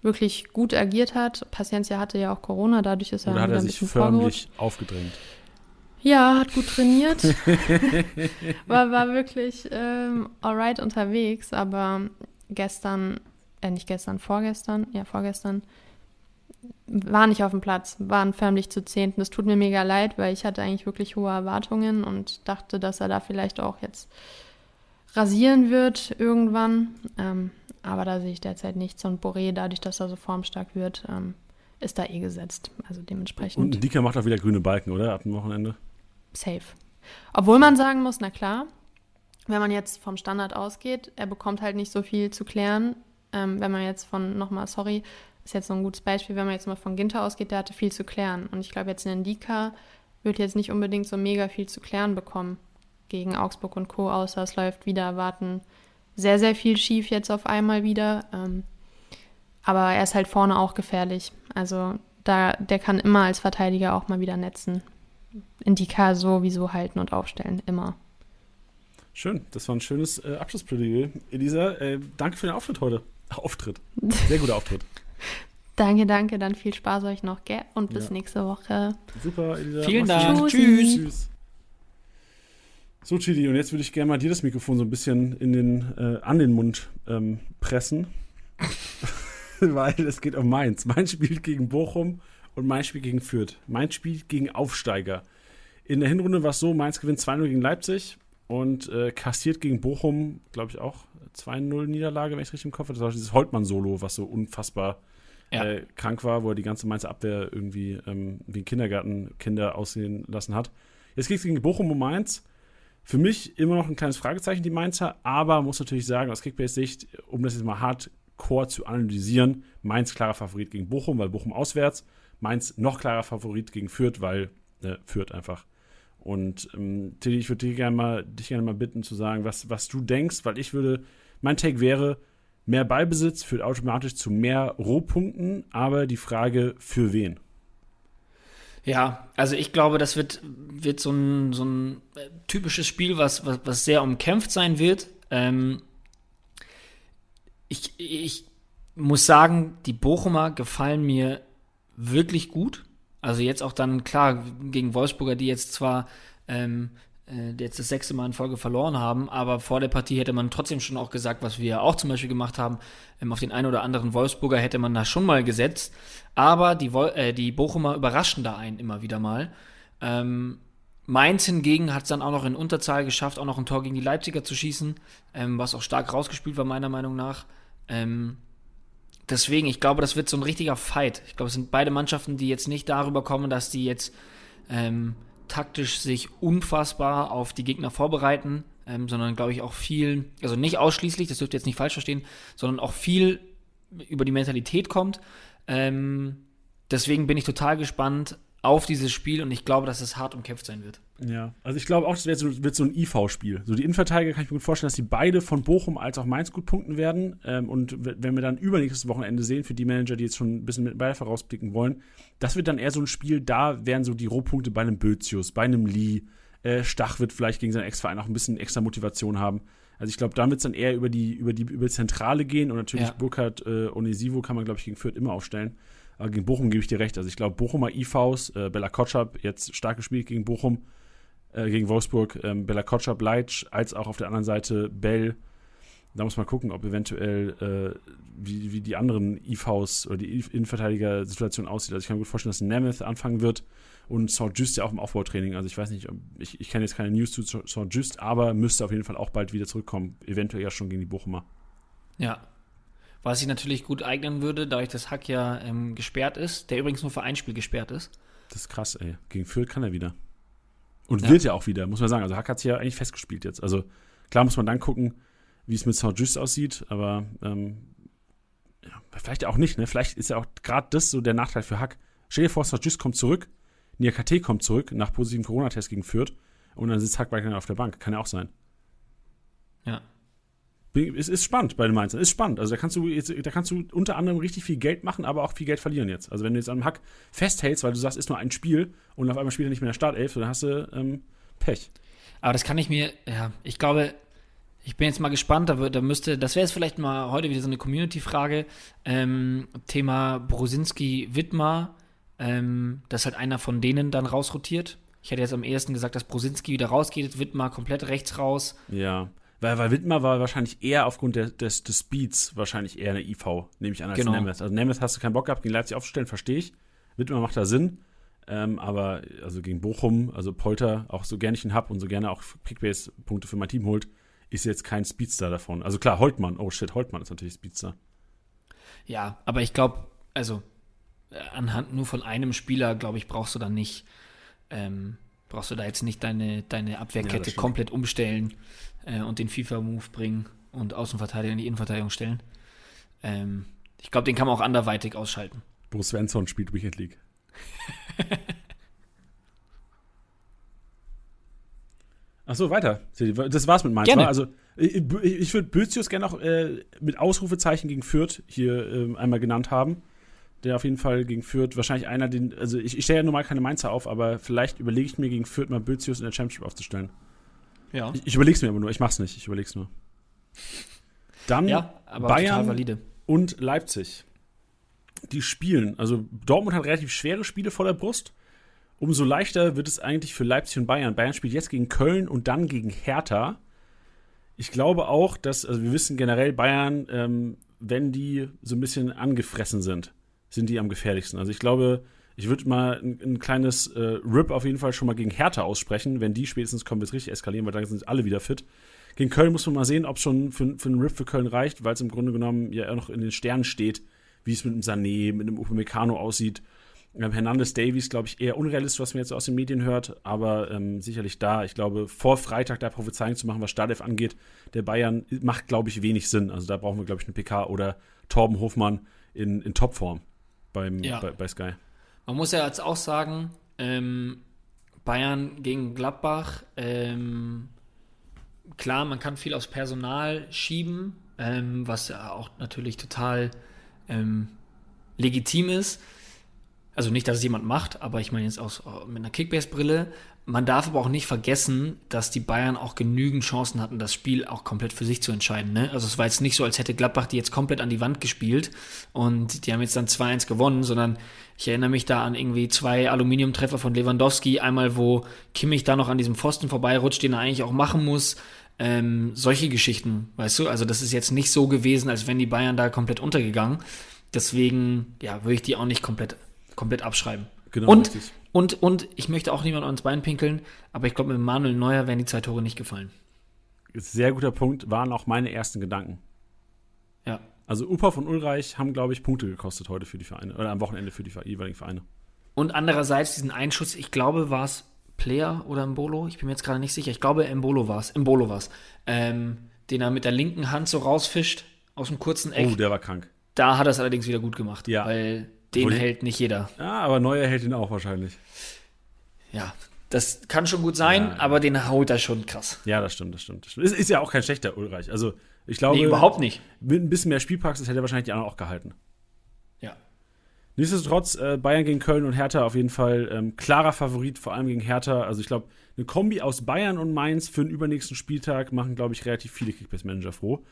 wirklich gut agiert hat. Paciencia hatte ja auch Corona, dadurch ist er Oder hat er ein sich bisschen vorgerutscht. förmlich aufgedrängt? Ja, hat gut trainiert. war, war wirklich ähm, alright unterwegs, aber gestern, äh, nicht gestern, vorgestern, ja, vorgestern, war nicht auf dem Platz, waren förmlich zu Zehnten. Das tut mir mega leid, weil ich hatte eigentlich wirklich hohe Erwartungen und dachte, dass er da vielleicht auch jetzt rasieren wird irgendwann. Ähm, aber da sehe ich derzeit nichts. Und Boré, dadurch, dass er so formstark wird, ähm, ist da eh gesetzt. Also dementsprechend Und Dika macht auch wieder grüne Balken, oder? Ab dem Wochenende. safe. Obwohl man sagen muss, na klar, wenn man jetzt vom Standard ausgeht, er bekommt halt nicht so viel zu klären. Ähm, wenn man jetzt von, nochmal, sorry, ist jetzt so ein gutes Beispiel, wenn man jetzt mal von Ginter ausgeht, der hatte viel zu klären. Und ich glaube, jetzt in Ndika wird jetzt nicht unbedingt so mega viel zu klären bekommen gegen Augsburg und Co., außer es läuft wieder erwarten sehr, sehr viel schief jetzt auf einmal wieder. Ähm, aber er ist halt vorne auch gefährlich. Also da, der kann immer als Verteidiger auch mal wieder netzen. Indika sowieso halten und aufstellen, immer. Schön, das war ein schönes äh, Abschlussplädoyer. Elisa, äh, danke für den Auftritt heute. Auftritt. Sehr guter Auftritt. Danke, danke, dann viel Spaß euch noch, gell? Und bis Ja. nächste Woche. Super, Elisa. Vielen Mach's Dank. gut. Tschüssi. Tschüss. So, Chidi, und jetzt würde ich gerne mal dir das Mikrofon so ein bisschen in den, äh, an den Mund ähm, pressen. Weil es geht um Mainz. Mainz spielt gegen Bochum und Mainz spielt gegen Fürth. Mainz spielt gegen Aufsteiger. In der Hinrunde war es so, Mainz gewinnt 2-0 gegen Leipzig und äh, kassiert gegen Bochum, glaube ich, auch 2-0 Niederlage, wenn ich es richtig im Kopf habe. Das war dieses Holtmann-Solo, was so unfassbar Ja. äh, krank war, wo er die ganze Mainzer Abwehr irgendwie ähm, wie ein Kindergartenkinder aussehen lassen hat. Jetzt geht es gegen Bochum um Mainz. Für mich immer noch ein kleines Fragezeichen, die Mainzer, aber muss natürlich sagen, aus Kickbase-Sicht, um das jetzt mal hardcore zu analysieren, Mainz klarer Favorit gegen Bochum, weil Bochum auswärts, Mainz noch klarer Favorit gegen Fürth, weil äh, Fürth einfach. Und ähm, Tilly, ich würde dich gerne mal, dich gerne mal bitten zu sagen, was, was du denkst, weil ich würde, mein Take wäre, mehr Ballbesitz führt automatisch zu mehr Rohpunkten, aber die Frage, für wen? Ja, also ich glaube, das wird, wird so ein, so ein äh, typisches Spiel, was, was, was sehr umkämpft sein wird. Ähm, ich, ich muss sagen, die Bochumer gefallen mir wirklich gut. Also jetzt auch dann, klar, gegen Wolfsburger, die jetzt zwar ähm, äh, jetzt das sechste Mal in Folge verloren haben, aber vor der Partie hätte man trotzdem schon auch gesagt, was wir auch zum Beispiel gemacht haben, ähm, auf den einen oder anderen Wolfsburger hätte man da schon mal gesetzt. Aber die, Wol äh, die Bochumer überraschen da einen immer wieder mal. Ähm, Mainz hingegen hat es dann auch noch in Unterzahl geschafft, auch noch ein Tor gegen die Leipziger zu schießen, ähm, was auch stark rausgespielt war, meiner Meinung nach. Ähm, deswegen, ich glaube, das wird so ein richtiger Fight. Ich glaube, es sind beide Mannschaften, die jetzt nicht darüber kommen, dass die jetzt ähm, taktisch sich unfassbar auf die Gegner vorbereiten, ähm, sondern glaube ich auch viel, also nicht ausschließlich, das dürft ihr jetzt nicht falsch verstehen, sondern auch viel über die Mentalität kommt. Ähm, deswegen bin ich total gespannt auf dieses Spiel und ich glaube, dass es hart umkämpft sein wird. Ja, also ich glaube auch, das wird so, wird so ein IV-Spiel. So die Innenverteidiger kann ich mir gut vorstellen, dass die beide von Bochum als auch Mainz gut punkten werden. Ähm, und wenn wir dann übernächstes Wochenende sehen, für die Manager, die jetzt schon ein bisschen mit weiter vorausblicken wollen, das wird dann eher so ein Spiel, da wären so die Rohpunkte bei einem Bözius, bei einem Lee, Äh, Stach wird vielleicht gegen seinen Ex-Verein auch ein bisschen extra Motivation haben. Also ich glaube, da wird es dann eher über die, über die über die Zentrale gehen und natürlich Ja. Burkhardt äh, Onesivo kann man, glaube ich, gegen Fürth immer aufstellen. Aber gegen Bochum gebe ich dir recht. Also ich glaube, Bochumer IVs, äh, Bella Kotschap jetzt stark gespielt gegen Bochum, äh, gegen Wolfsburg, ähm, Bella Kotschap, Leitsch, als auch auf der anderen Seite Bell. Da muss man gucken, ob eventuell äh, wie, wie die anderen IVs oder die Innenverteidiger-Situation aussieht. Also ich kann mir gut vorstellen, dass Nemeth anfangen wird und Saint Just ja auch im Aufbautraining. Also ich weiß nicht, ich, ich kenne jetzt keine News zu Saint Just, aber müsste auf jeden Fall auch bald wieder zurückkommen. Eventuell ja schon gegen die Bochumer. Ja. Was sich natürlich gut eignen würde, dadurch, dass Hack ja ähm, gesperrt ist, der übrigens nur für ein Spiel gesperrt ist. Das ist krass, ey. Gegen Fürth kann er wieder. Und Ja. wird ja auch wieder, muss man sagen. Also Hack hat sich ja eigentlich festgespielt jetzt. Also klar muss man dann gucken, wie es mit Saint Just aussieht, aber ähm, ja, vielleicht auch nicht, ne? Vielleicht ist ja auch gerade das so der Nachteil für Hack. Stell dir vor, Saint Just kommt zurück, Niakate kommt zurück nach positivem Corona-Test gegen Fürth und dann sitzt Hack weiterhin auf der Bank. Kann ja auch sein. Ja. Es ist spannend bei den Mainzern. Ist spannend. Also da kannst du jetzt, da kannst du unter anderem richtig viel Geld machen, aber auch viel Geld verlieren jetzt. Also wenn du jetzt am Hack festhältst, weil du sagst, ist nur ein Spiel und auf einmal spielt er nicht mehr in der Startelf, dann hast du ähm, Pech. Aber das kann ich mir, ja, ich glaube, ich bin jetzt mal gespannt, da, wird, da müsste, das wäre jetzt vielleicht mal heute wieder so eine Community-Frage, ähm, Thema Brosinski-Wittmar, ähm, dass halt einer von denen dann rausrotiert. Ich hätte jetzt am ehesten gesagt, dass Brosinski wieder rausgeht, Wittmar komplett rechts raus. Ja. Weil, weil Wittmer war wahrscheinlich eher aufgrund der, des, des Speeds wahrscheinlich eher eine IV, nehme ich an, als Genau. Nemeth. Also Nemeth hast du keinen Bock gehabt, gegen Leipzig aufzustellen, verstehe ich. Wittmer macht da Sinn. Ähm, aber also gegen Bochum, also Polter, auch so gerne ich ihn hab und so gerne auch Kickbase-Punkte für mein Team holt, ist jetzt kein Speedstar davon. Also klar, Holtmann, oh shit, Holtmann ist natürlich Speedstar. Ja, aber ich glaube, also äh, anhand nur von einem Spieler, glaube ich, brauchst du dann nicht, ähm, brauchst du da jetzt nicht deine, deine Ja, Abwehrkette stimmt. komplett umstellen äh, und den FIFA-Move bringen und Außenverteidiger in die Innenverteidigung stellen. Ähm, ich glaube, den kann man auch anderweitig ausschalten. Bo Svensson spielt Weekend League. Achso, weiter. Das war's mit Mainz. Gerne. Also, ich, ich würde Bözius gerne auch äh, mit Ausrufezeichen gegen Fürth hier ähm, einmal genannt haben. Der auf jeden Fall gegen Fürth wahrscheinlich einer, den. Also, ich, ich stelle ja normal keine Mainzer auf, aber vielleicht überlege ich mir gegen Fürth mal Bözius in der Championship aufzustellen. Ja. Ich, ich überlege es mir aber nur, ich mach's nicht, ich überlege es nur. Dann Ja, aber total Bayern valide. und Leipzig. Die spielen, also Dortmund hat relativ schwere Spiele vor der Brust. Umso leichter wird es eigentlich für Leipzig und Bayern. Bayern spielt jetzt gegen Köln und dann gegen Hertha. Ich glaube auch, dass, also wir wissen generell, Bayern, ähm, wenn die so ein bisschen angefressen sind, sind die am gefährlichsten. Also ich glaube, ich würde mal ein, ein kleines äh, Rip auf jeden Fall schon mal gegen Hertha aussprechen. Wenn die spätestens kommen, wird es richtig eskalieren, weil dann sind alle wieder fit. Gegen Köln muss man mal sehen, ob es schon für, für einen Rip für Köln reicht, weil es im Grunde genommen ja auch noch in den Sternen steht, wie es mit dem Sané, mit dem Upamecano aussieht. Ähm, Hernandez Davies, glaube ich, eher unrealistisch, was man jetzt aus den Medien hört, aber ähm, sicherlich da. Ich glaube, vor Freitag da Prophezeiung zu machen, was Startelf angeht, der Bayern macht, glaube ich, wenig Sinn. Also da brauchen wir, glaube ich, eine PK oder Torben Hofmann in, in Topform beim, Ja. bei, bei Sky. Man muss ja jetzt auch sagen, ähm, Bayern gegen Gladbach, ähm, klar, man kann viel aufs Personal schieben, ähm, was ja auch natürlich total ähm, legitim ist. Also nicht, dass es jemand macht, aber ich meine jetzt aus, mit einer Kickbase-Brille. Man darf aber auch nicht vergessen, dass die Bayern auch genügend Chancen hatten, das Spiel auch komplett für sich zu entscheiden. Ne? Also es war jetzt nicht so, als hätte Gladbach die jetzt komplett an die Wand gespielt und die haben jetzt dann 2-1 gewonnen, sondern ich erinnere mich da an irgendwie zwei Aluminiumtreffer von Lewandowski. Einmal, wo Kimmich da noch an diesem Pfosten vorbeirutscht, den er eigentlich auch machen muss. Ähm, solche Geschichten, weißt du? Also das ist jetzt nicht so gewesen, als wenn die Bayern da komplett untergegangen. Deswegen, ja, würde ich die auch nicht komplett, komplett abschreiben. Genau, und, richtig. und, und ich möchte auch niemand ans Bein pinkeln, aber ich glaube, mit Manuel Neuer wären die zwei Tore nicht gefallen. Sehr guter Punkt, waren auch meine ersten Gedanken. Ja. Also Uphoff und Ulreich haben, glaube ich, Punkte gekostet heute für die Vereine, oder am Wochenende für die jeweiligen Vereine. Und andererseits diesen Einschuss, ich glaube, war es Player oder Mbolo, ich bin mir jetzt gerade nicht sicher, ich glaube, Mbolo war es, Mbolo war es, ähm, den er mit der linken Hand so rausfischt aus dem kurzen Eck. Oh, der war krank. Da hat er es allerdings wieder gut gemacht, Ja. weil den Obwohl- hält nicht jeder. Ja, aber Neuer hält ihn auch wahrscheinlich. Ja, das kann schon gut sein, Ja. aber den haut er schon krass. Ja, das stimmt, das stimmt. Das stimmt. Ist, ist ja auch kein schlechter Ulreich. Also, ich glaube, Nee, überhaupt nicht. mit ein bisschen mehr Spielpraxis hätte er wahrscheinlich die anderen auch gehalten. Ja. Nichtsdestotrotz, äh, Bayern gegen Köln und Hertha auf jeden Fall ähm, klarer Favorit, vor allem gegen Hertha. Also ich glaube, eine Kombi aus Bayern und Mainz für den übernächsten Spieltag machen, glaube ich, relativ viele Kickbase-Manager froh.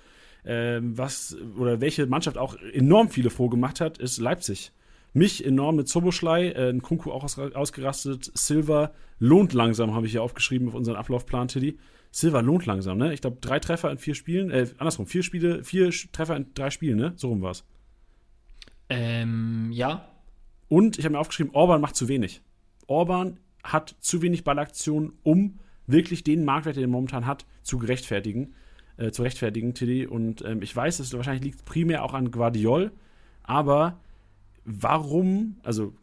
Ähm, was oder welche Mannschaft auch enorm viele froh gemacht hat, ist Leipzig. Mich enorm mit Zoboschlei, äh, ein Kunku auch aus, ausgerastet. Silva lohnt langsam, habe ich hier aufgeschrieben auf unseren Ablaufplan, Tiddy. Silva lohnt langsam, ne? Ich glaube, drei Treffer in vier Spielen, äh, andersrum, vier Spiele, vier Treffer in drei Spielen, ne? So rum war's. Ähm, ja. Und ich habe mir aufgeschrieben, Orban macht zu wenig. Orban hat zu wenig Ballaktionen, um wirklich den Marktwert, den er momentan hat, zu gerechtfertigen, äh, zu rechtfertigen, Tilly. Und ähm, ich weiß, es wahrscheinlich liegt primär auch an Guardiol, aber warum, also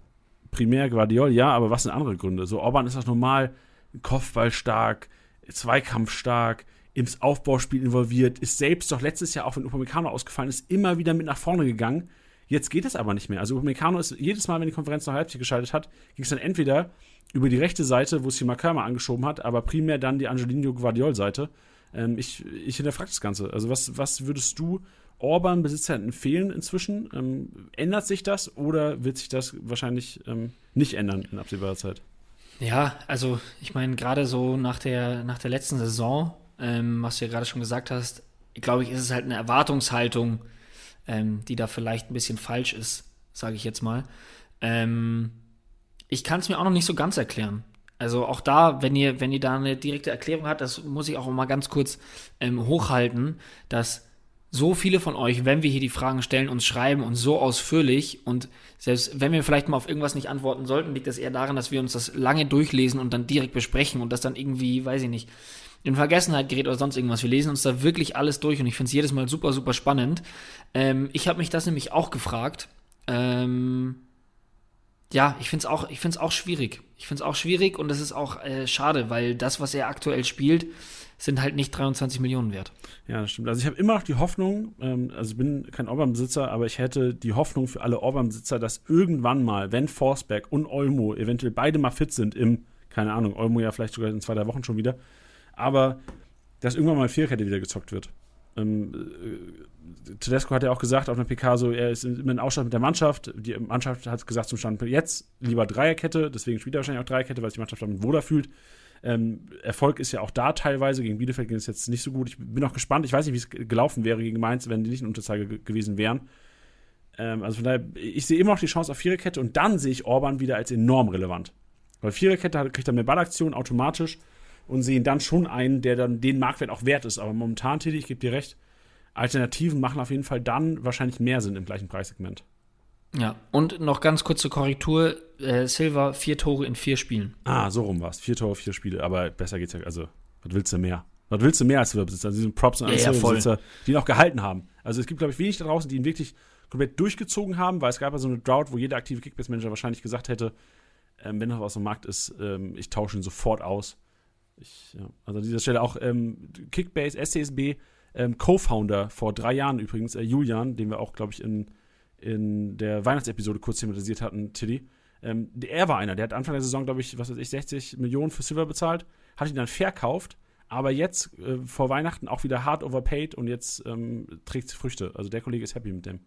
primär Guardiol, ja, aber was sind andere Gründe? So, Orban ist das normal, Kopfball stark, Zweikampf stark, ins Aufbauspiel involviert, ist selbst doch letztes Jahr, auch wenn Upamecano ausgefallen ist, immer wieder mit nach vorne gegangen. Jetzt geht es aber nicht mehr. Also Upamecano ist jedes Mal, wenn die Konferenz nach Leipzig geschaltet hat, ging es dann entweder über die rechte Seite, wo es die Makama angeschoben hat, aber primär dann die Angelino Guardiol-Seite. Ähm, ich, ich hinterfrage das Ganze. Also was, was würdest du Orban-Besitzern empfehlen inzwischen? Ähm, ändert sich das oder wird sich das wahrscheinlich ähm, nicht ändern in absehbarer Zeit? Ja, also ich meine, gerade so nach der, nach der letzten Saison, ähm, was du ja gerade schon gesagt hast, glaube ich, ist es halt eine Erwartungshaltung, ähm, die da vielleicht ein bisschen falsch ist, sage ich jetzt mal. Ähm, ich kann es mir auch noch nicht so ganz erklären. Also auch da, wenn ihr, wenn ihr da eine direkte Erklärung habt, das muss ich auch mal ganz kurz ähm, hochhalten, dass so viele von euch, wenn wir hier die Fragen stellen, uns schreiben und so ausführlich und selbst wenn wir vielleicht mal auf irgendwas nicht antworten sollten, liegt das eher daran, dass wir uns das lange durchlesen und dann direkt besprechen und das dann irgendwie, weiß ich nicht, in Vergessenheit gerät oder sonst irgendwas. Wir lesen uns da wirklich alles durch und ich finde es jedes Mal super, super spannend. Ähm, ich habe mich das nämlich auch gefragt. Ähm, ja, ich finde es auch, auch schwierig. Ich finde es auch schwierig und es ist auch äh, schade, weil das, was er aktuell spielt, sind halt nicht 23 Millionen wert. Ja, das stimmt. Also ich habe immer noch die Hoffnung, ähm, also ich bin kein Orban-Besitzer, aber ich hätte die Hoffnung für alle Orban-Besitzer, dass irgendwann mal, wenn Forsberg und Olmo eventuell beide mal fit sind im, keine Ahnung, Olmo ja vielleicht sogar in zwei, drei Wochen schon wieder, aber dass irgendwann mal Vierkette wieder gezockt wird. Ähm, äh, Tedesco hat ja auch gesagt auf einer PK so, er ist immer in Ausstand mit der Mannschaft. Die Mannschaft hat gesagt zum Stand jetzt lieber Dreierkette, deswegen spielt er wahrscheinlich auch Dreierkette, weil sich die Mannschaft damit wohler fühlt. Ähm, Erfolg ist ja auch da teilweise. Gegen Bielefeld ging es jetzt nicht so gut. Ich bin auch gespannt. Ich weiß nicht, wie es gelaufen wäre gegen Mainz, wenn die nicht in Unterzahl gewesen wären. Ähm, also von daher, ich sehe immer noch die Chance auf Viererkette und dann sehe ich Orban wieder als enorm relevant. Weil Viererkette kriegt er mehr Ballaktion automatisch und sehen dann schon einen, der dann den Marktwert auch wert ist. Aber momentan, Tilly, ich gebe dir recht, Alternativen machen auf jeden Fall dann wahrscheinlich mehr Sinn im gleichen Preissegment. Ja, und noch ganz kurze Korrektur: äh, Silva, vier Tore in vier Spielen. Ah, so rum war es. Vier Tore, vier Spiele. Aber besser geht's ja. Also, was willst du mehr? Was willst du mehr als Silberbesitzer? Also, diesen Props und ja, Silberbesitzer, die ihn auch gehalten haben. Also, es gibt, glaube ich, wenig da draußen, die ihn wirklich komplett durchgezogen haben, weil es gab ja so eine Drought, wo jeder aktive Kickbase-Manager wahrscheinlich gesagt hätte, ähm, wenn noch was am Markt ist, ähm, ich tausche ihn sofort aus. Ich, ja. Also an dieser Stelle auch ähm, Kickbase, SCSB, ähm, Co-Founder vor drei Jahren übrigens, äh, Julian, den wir auch, glaube ich, in in der Weihnachtsepisode kurz thematisiert hatten, Tilly. Ähm, er war einer, der hat Anfang der Saison, glaube ich, was weiß ich, 60 Millionen für Silver bezahlt, hat ihn dann verkauft, aber jetzt äh, vor Weihnachten auch wieder hart overpaid und jetzt ähm, trägt Früchte. Also der Kollege ist happy mit dem.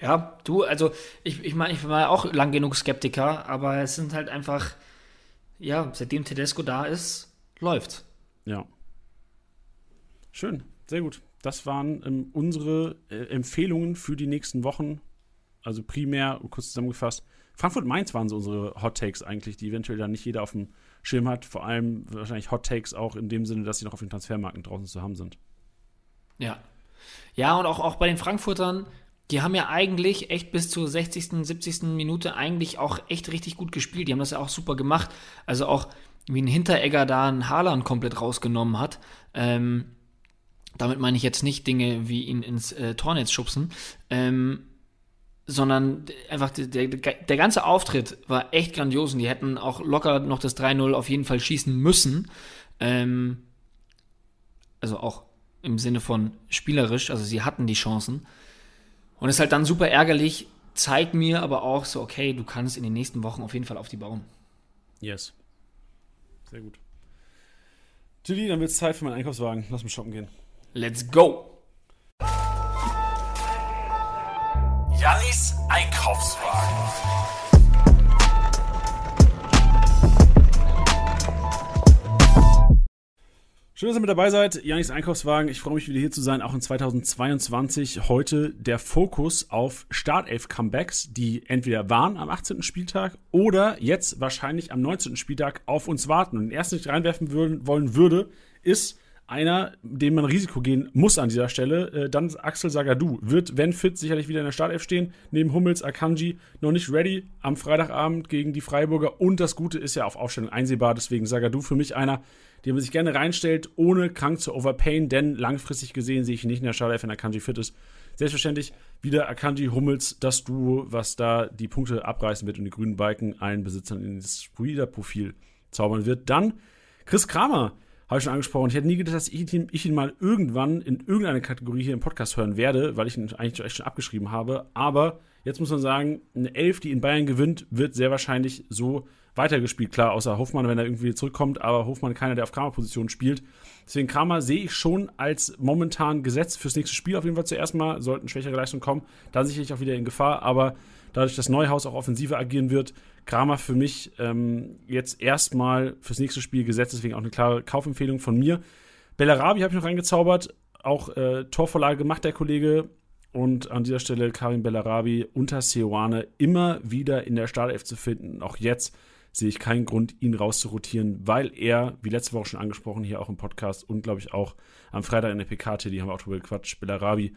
Ja, du, also ich, ich meine, ich war auch lang genug Skeptiker, aber es sind halt einfach, ja, seitdem Tedesco da ist, läuft's. Ja. Schön, sehr gut das waren ähm, unsere äh, Empfehlungen für die nächsten Wochen. Also primär, kurz zusammengefasst, Frankfurt-Mainz waren so unsere Hot Takes eigentlich, die eventuell dann nicht jeder auf dem Schirm hat. Vor allem wahrscheinlich Hot Takes auch in dem Sinne, dass sie noch auf den Transfermarken draußen zu haben sind. Ja. Ja, und auch, auch bei den Frankfurtern, die haben ja eigentlich echt bis zur 60., 70. Minute eigentlich auch echt richtig gut gespielt. Die haben das ja auch super gemacht. Also auch wie ein Hinteregger da einen Haaland komplett rausgenommen hat. Ähm, damit meine ich jetzt nicht Dinge wie ihn ins äh, Tornetz schubsen, ähm, sondern einfach der, der, der ganze Auftritt war echt grandios und die hätten auch locker noch das 3-0 auf jeden Fall schießen müssen. Ähm, also auch im Sinne von spielerisch, also sie hatten die Chancen. Und es ist halt dann super ärgerlich, zeigt mir aber auch so, okay, du kannst in den nächsten Wochen auf jeden Fall auf die bauen. Yes. Sehr gut. Tilly, dann wird es Zeit für meinen Einkaufswagen. Lass mich shoppen gehen. Let's go! Jannis Einkaufswagen. Schön, dass ihr mit dabei seid. Janis Einkaufswagen. Ich freue mich wieder hier zu sein, auch in 2022. Heute der Fokus auf Startelf-Comebacks, die entweder waren am 18. Spieltag oder jetzt wahrscheinlich am 19. Spieltag auf uns warten. Und den ersten, den ich reinwerfen würden, wollen würde, ist einer, dem man Risiko gehen muss an dieser Stelle. Äh, dann Axel Sagadou. Wird, wenn fit, sicherlich wieder in der Startelf stehen. Neben Hummels, Akanji noch nicht ready am Freitagabend gegen die Freiburger. Und das Gute ist ja auf Aufstellung einsehbar. Deswegen Sagadou für mich einer, den man sich gerne reinstellt, ohne krank zu overpayen. Denn langfristig gesehen sehe ich ihn nicht in der Startelf, wenn Akanji fit ist. Selbstverständlich wieder Akanji Hummels, das Duo, was da die Punkte abreißen wird und die grünen Balken allen Besitzern in das Spielerprofil zaubern wird. Dann Chris Kramer habe ich schon angesprochen. Ich hätte nie gedacht, dass ich ihn, ich ihn mal irgendwann in irgendeiner Kategorie hier im Podcast hören werde, weil ich ihn eigentlich echt schon abgeschrieben habe. Aber jetzt muss man sagen, eine Elf, die in Bayern gewinnt, wird sehr wahrscheinlich so weitergespielt. Klar, außer Hofmann, wenn er irgendwie zurückkommt, aber Hofmann keiner, der auf Kramer-Position spielt. Deswegen Kramer sehe ich schon als momentan Gesetz fürs nächste Spiel auf jeden Fall zuerst mal. Sollten schwächere Leistungen kommen, dann sicherlich auch wieder in Gefahr. Aber dadurch, dass Neuhaus auch offensiver agieren wird, Kramer für mich ähm, jetzt erstmal fürs nächste Spiel gesetzt, deswegen auch eine klare Kaufempfehlung von mir. Bellarabi habe ich noch reingezaubert, auch äh, Torvorlage gemacht der Kollege und an dieser Stelle Karim Bellarabi unter Seoane immer wieder in der Startelf zu finden. Auch jetzt sehe ich keinen Grund, ihn rauszurotieren, weil er, wie letzte Woche schon angesprochen, hier auch im Podcast und glaube ich auch am Freitag in der PKT, die haben auch drüber gequatscht, Bellarabi,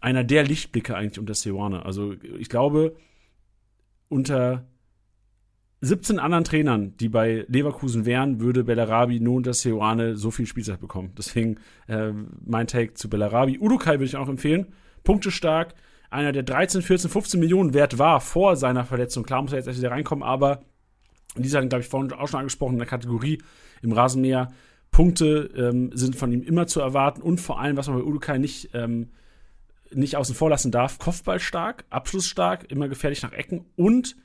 einer der Lichtblicke eigentlich unter Seoane. Also ich glaube, unter 17 anderen Trainern, die bei Leverkusen wären, würde Bellarabi nur unter Seoane so viel Spielzeit bekommen. Deswegen äh, mein Take zu Bellarabi. Udukai würde ich auch empfehlen. Punkte stark. Einer, der 13, 14, 15 Millionen wert war vor seiner Verletzung. Klar muss er jetzt erst wieder reinkommen, aber dieser hat, glaube ich, vorhin auch schon angesprochen, in der Kategorie im Rasenmäher. Punkte ähm, sind von ihm immer zu erwarten und vor allem, was man bei Udukai nicht, ähm, nicht außen vor lassen darf, Kopfball stark, Abschluss stark, immer gefährlich nach Ecken und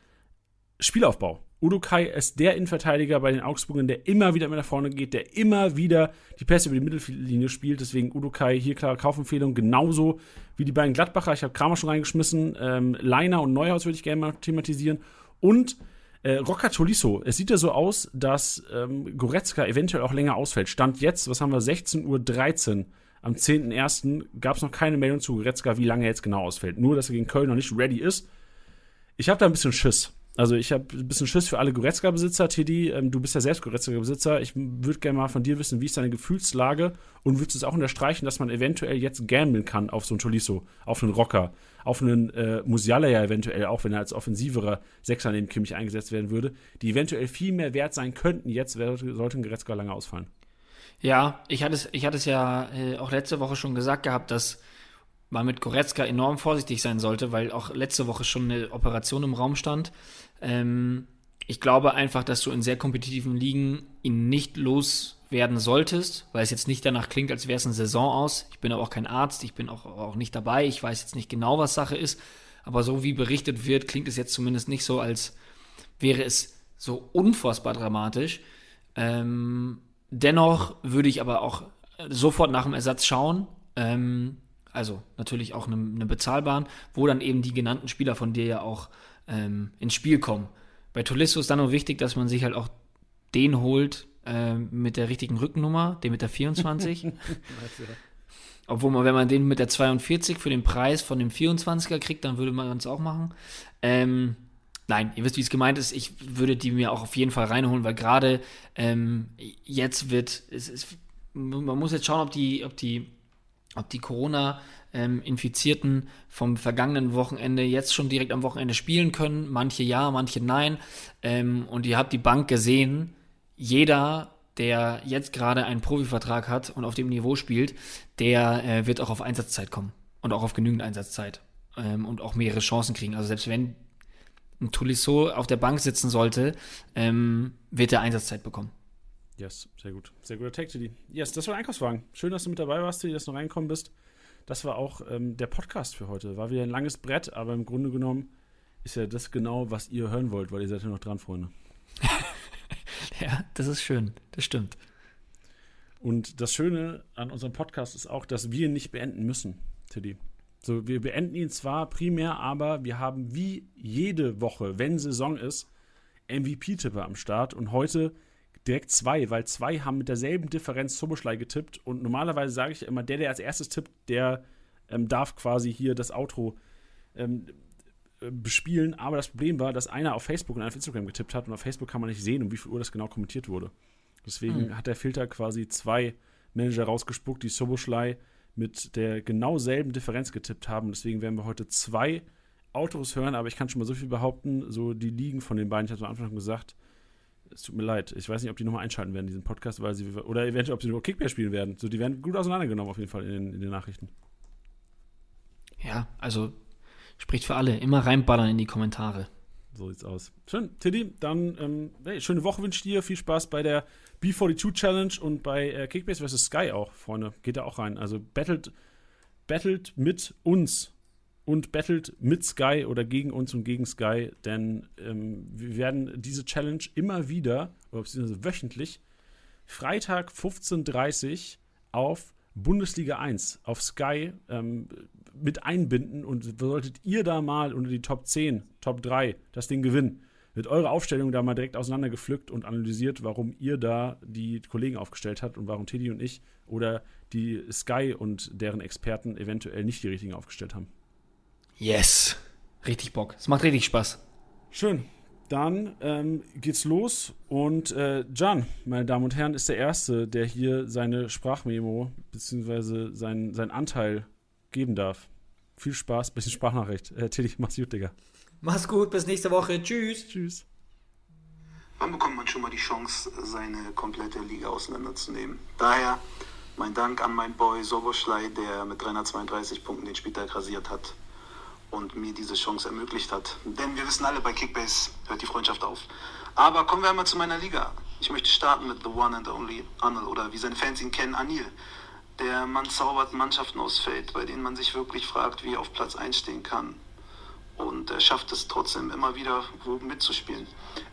Spielaufbau. Udukai ist der Innenverteidiger bei den Augsburgern, der immer wieder nach vorne geht, der immer wieder die Pässe über die Mittellinie spielt. Deswegen Udukai hier klare Kaufempfehlung, genauso wie die beiden Gladbacher. Ich habe Kramer schon reingeschmissen. Ähm, Leiner und Neuhaus würde ich gerne mal thematisieren. Und äh, Rocca Tolisso. Es sieht ja so aus, dass ähm, Goretzka eventuell auch länger ausfällt. Stand jetzt, was haben wir, 16.13 Uhr. Am 10.01. gab es noch keine Meldung zu Goretzka, wie lange er jetzt genau ausfällt. Nur, dass er gegen Köln noch nicht ready ist. Ich habe da ein bisschen Schiss. Also ich habe ein bisschen Schiss für alle Goretzka-Besitzer, Teddy. Ähm, du bist ja selbst Goretzka-Besitzer. Ich würde gerne mal von dir wissen, wie ist deine Gefühlslage und würdest du es auch unterstreichen, dass man eventuell jetzt gambeln kann auf so einen Tolisso, auf einen Rocker, auf einen äh, Musiala ja eventuell, auch wenn er als offensiverer Sechser neben Kimmich eingesetzt werden würde, die eventuell viel mehr wert sein könnten jetzt, sollte ein Goretzka lange ausfallen. Ja, ich hatte es, ich hatte es ja äh, auch letzte Woche schon gesagt gehabt, dass man mit Goretzka enorm vorsichtig sein sollte, weil auch letzte Woche schon eine Operation im Raum stand. Ähm, ich glaube einfach, dass du in sehr kompetitiven Ligen ihn nicht loswerden solltest, weil es jetzt nicht danach klingt, als wäre es eine Saison aus. Ich bin aber auch kein Arzt, ich bin auch, auch nicht dabei, ich weiß jetzt nicht genau, was Sache ist, aber so wie berichtet wird, klingt es jetzt zumindest nicht so, als wäre es so unfassbar dramatisch. Ähm, dennoch würde ich aber auch sofort nach dem Ersatz schauen. Ähm, also natürlich auch eine, eine bezahlbaren, wo dann eben die genannten Spieler von dir ja auch ähm, ins Spiel kommen. Bei Tolisso ist dann nur wichtig, dass man sich halt auch den holt äh, mit der richtigen Rückennummer, den mit der 24. Obwohl man, wenn man den mit der 42 für den Preis von dem 24er kriegt, dann würde man es auch machen. Ähm, nein, ihr wisst, wie es gemeint ist. Ich würde die mir auch auf jeden Fall reinholen, weil gerade ähm, jetzt wird, es, es, man muss jetzt schauen, ob die, ob die, ob die Corona ähm, Infizierten vom vergangenen Wochenende jetzt schon direkt am Wochenende spielen können. Manche ja, manche nein. Ähm, und ihr habt die Bank gesehen. Jeder, der jetzt gerade einen Profivertrag hat und auf dem Niveau spielt, der äh, wird auch auf Einsatzzeit kommen. Und auch auf genügend Einsatzzeit. Ähm, und auch mehrere Chancen kriegen. Also selbst wenn ein Tolisso auf der Bank sitzen sollte, ähm, wird er Einsatzzeit bekommen. Yes, sehr gut. Sehr guter Tag, Tilly. Yes, das war der Einkaufswagen. Schön, dass du mit dabei warst, Tilly, dass du noch reingekommen bist das war auch ähm, der Podcast für heute. War wieder ein langes Brett, aber im Grunde genommen ist ja das genau, was ihr hören wollt, weil ihr seid ja noch dran, Freunde. ja, das ist schön. Das stimmt. Und das Schöne an unserem Podcast ist auch, dass wir nicht beenden müssen, Teddy. So, wir beenden ihn zwar primär, aber wir haben wie jede Woche, wenn Saison ist, MVP-Tipper am Start und heute direkt zwei, weil zwei haben mit derselben Differenz Soboschlei getippt und normalerweise sage ich immer, der, der als erstes tippt, der ähm, darf quasi hier das Outro ähm, äh, bespielen, aber das Problem war, dass einer auf Facebook und einer auf Instagram getippt hat und auf Facebook kann man nicht sehen, um wie viel Uhr das genau kommentiert wurde. Deswegen mhm. hat der Filter quasi zwei Manager rausgespuckt, die Soboschlei mit der genau selben Differenz getippt haben. Deswegen werden wir heute zwei Autos hören, aber ich kann schon mal so viel behaupten, so die Ligen von den beiden, ich habe es am Anfang schon gesagt, es tut mir leid. Ich weiß nicht, ob die nochmal einschalten werden, diesen Podcast, weil sie, oder eventuell, ob sie nur Kickback spielen werden. So, die werden gut auseinandergenommen auf jeden Fall in den, in den Nachrichten. Ja, also spricht für alle. Immer reinballern in die Kommentare. So sieht's aus. Schön, Tiddy, dann ähm, hey, schöne Woche wünsche ich dir. Viel Spaß bei der B42 Challenge und bei äh, Kickbase vs. Sky auch, Freunde. Geht da auch rein. Also battelt, battelt mit uns und battelt mit Sky oder gegen uns und gegen Sky, denn ähm, wir werden diese Challenge immer wieder, beziehungsweise wöchentlich, Freitag 15.30 Uhr auf Bundesliga 1, auf Sky ähm, mit einbinden und solltet ihr da mal unter die Top 10, Top 3 das Ding gewinnen, wird eure Aufstellung da mal direkt auseinandergepflückt und analysiert, warum ihr da die Kollegen aufgestellt habt und warum Teddy und ich oder die Sky und deren Experten eventuell nicht die richtigen aufgestellt haben. Yes. Richtig Bock. Es macht richtig Spaß. Schön. Dann ähm, geht's los und äh, Jan, meine Damen und Herren, ist der Erste, der hier seine Sprachmemo bzw. Sein, seinen Anteil geben darf. Viel Spaß, bisschen Sprachnachricht. Äh, Tilly, mach's gut, Digga. Mach's gut, bis nächste Woche. Tschüss. Tschüss. Wann bekommt man schon mal die Chance, seine komplette Liga auseinanderzunehmen? Daher mein Dank an meinen Boy Soboschlei, der mit 332 Punkten den Spieltag rasiert hat und mir diese Chance ermöglicht hat. Denn wir wissen alle, bei Kickbase hört die Freundschaft auf. Aber kommen wir einmal zu meiner Liga. Ich möchte starten mit The One and Only Anil oder wie seine Fans ihn kennen, Anil. Der Mann zaubert Mannschaften aus Feld, bei denen man sich wirklich fragt, wie er auf Platz 1 stehen kann. Und er schafft es trotzdem immer wieder mitzuspielen.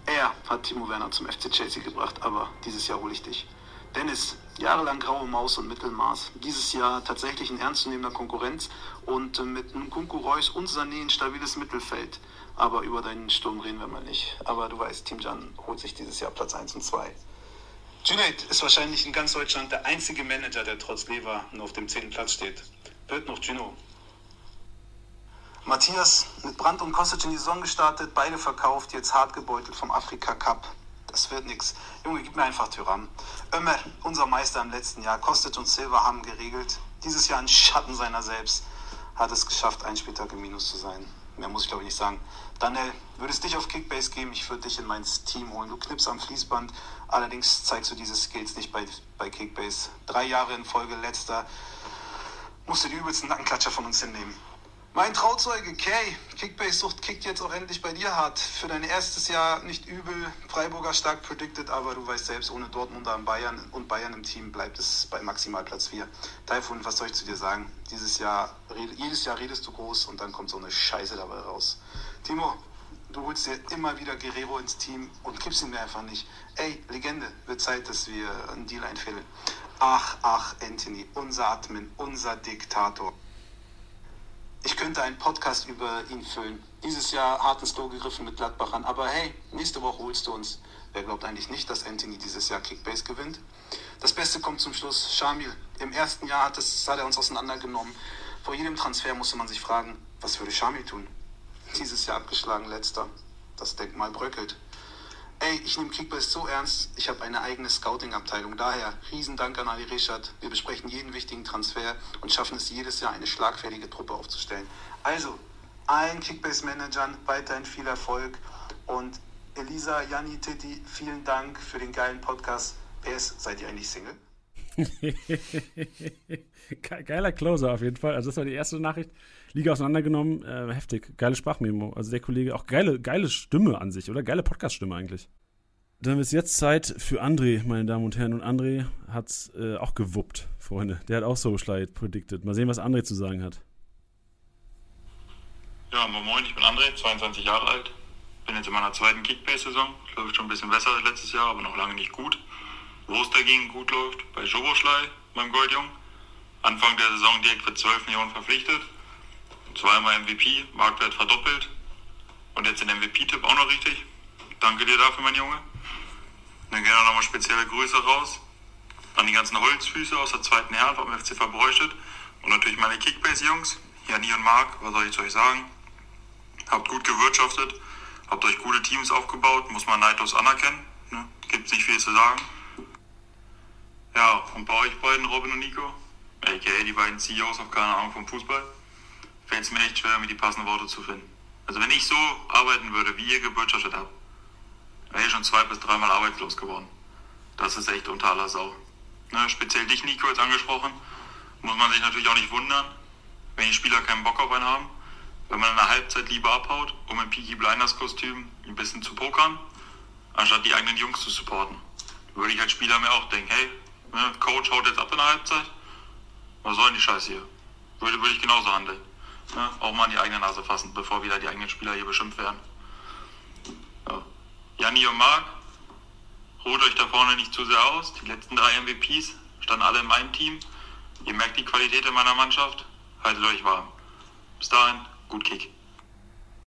Er hat Timo Werner zum FC Chelsea gebracht, aber dieses Jahr hole ich dich. Dennis, jahrelang graue Maus und Mittelmaß. Dieses Jahr tatsächlich ein ernstzunehmender Konkurrenz und äh, mit Nkunku Reus und Sané ein stabiles Mittelfeld. Aber über deinen Sturm reden wir mal nicht. Aber du weißt, Team Jan holt sich dieses Jahr Platz 1 und 2. Junaid ist wahrscheinlich in ganz Deutschland der einzige Manager, der trotz Lever nur auf dem 10. Platz steht. Hört noch Gino. Matthias mit Brandt und Kostic in die Saison gestartet, beide verkauft, jetzt hart gebeutelt vom Afrika Cup. Das wird nichts. Junge, gib mir einfach Tyrann. Ömer, unser Meister im letzten Jahr, Kostic und Silva haben geregelt. Dieses Jahr ein Schatten seiner selbst. Hat es geschafft, ein Spieltag im Minus zu sein. Mehr muss ich glaube ich nicht sagen. Daniel, würdest dich auf Kickbase geben? Ich würde dich in mein Team holen. Du knippst am Fließband. Allerdings zeigst du diese Skills nicht bei, bei Kickbase. Drei Jahre in Folge letzter. Musst du die übelsten Nackenklatscher von uns hinnehmen. Mein Trauzeuge Kay, Kickbase-Sucht kickt jetzt auch endlich bei dir hart. Für dein erstes Jahr nicht übel, Freiburger stark predicted, aber du weißt selbst, ohne Dortmunder und Bayern und Bayern im Team bleibt es bei maximal Platz 4. Taifun, was soll ich zu dir sagen? Dieses Jahr, jedes Jahr redest du groß und dann kommt so eine Scheiße dabei raus. Timo, du holst dir immer wieder Guerrero ins Team und kippst ihn mir einfach nicht. Ey, Legende, wird Zeit, dass wir einen Deal einfällen. Ach, ach, Anthony, unser Admin, unser Diktator. Ich könnte einen Podcast über ihn füllen. Dieses Jahr hart ins Klo gegriffen mit Gladbachern. Aber hey, nächste Woche holst du uns. Wer glaubt eigentlich nicht, dass Anthony dieses Jahr Kickbase gewinnt? Das Beste kommt zum Schluss. Shamil, im ersten Jahr hat, es, hat er uns auseinandergenommen. Vor jedem Transfer musste man sich fragen, was würde Shamil tun? Dieses Jahr abgeschlagen, letzter. Das Denkmal bröckelt. Ey, ich nehme Kickbase so ernst, ich habe eine eigene Scouting-Abteilung. Daher, Riesendank an Ali Richard. Wir besprechen jeden wichtigen Transfer und schaffen es jedes Jahr, eine schlagfertige Truppe aufzustellen. Also, allen Kickbase-Managern weiterhin viel Erfolg. Und Elisa, Janni, Titti, vielen Dank für den geilen Podcast. PS, seid ihr eigentlich Single? Geiler Closer auf jeden Fall. Also das war die erste Nachricht. Liga auseinandergenommen, äh, heftig. Geile Sprachmemo. Also der Kollege, auch geile, geile Stimme an sich, oder? Geile Podcast-Stimme eigentlich. Dann ist jetzt Zeit für André, meine Damen und Herren. Und André hat äh, auch gewuppt, Freunde. Der hat auch so Slide predicted. Mal sehen, was André zu sagen hat. Ja, moin, ich bin André, 22 Jahre alt. Bin jetzt in meiner zweiten Kickbase-Saison. Läuft schon ein bisschen besser als letztes Jahr, aber noch lange nicht gut. Wo es dagegen gut läuft, bei Joboschlei, meinem Goldjung. Anfang der Saison direkt für 12 Millionen verpflichtet zweimal MVP, Marktwert verdoppelt und jetzt den MVP-Tipp auch noch richtig. Danke dir dafür, mein Junge. Dann gehen auch nochmal spezielle Grüße raus an die ganzen Holzfüße aus der zweiten Herren vom FC Verbräuchtet und natürlich meine Kickbase-Jungs, Jani und Marc, was soll ich zu euch sagen? Habt gut gewirtschaftet, habt euch gute Teams aufgebaut, muss man neidlos anerkennen. Ne? Gibt nicht viel zu sagen. Ja, und bei euch beiden, Robin und Nico, aka die beiden CEOs, auf keine Ahnung vom Fußball, fällt es mir echt schwer, mir die passenden Worte zu finden. Also wenn ich so arbeiten würde, wie ihr gewirtschaftet habt, wäre ich schon zwei bis dreimal arbeitslos geworden. Das ist echt unter aller Sau. Ne, speziell dich, Nico, jetzt angesprochen, muss man sich natürlich auch nicht wundern, wenn die Spieler keinen Bock auf einen haben. Wenn man in der Halbzeit lieber abhaut, um im Peaky Blinders Kostüm ein bisschen zu pokern, anstatt die eigenen Jungs zu supporten. Würde ich als Spieler mir auch denken, hey, ne, Coach haut jetzt ab in der Halbzeit, was soll denn die Scheiße hier? Würde, würde ich genauso handeln. Ne? Auch mal an die eigene Nase fassen, bevor wieder die eigenen Spieler hier beschimpft werden. Ja. Janni und Marc, ruht euch da vorne nicht zu sehr aus. Die letzten drei MVPs standen alle in meinem Team. Ihr merkt die Qualität in meiner Mannschaft. Haltet euch warm. Bis dahin, gut Kick.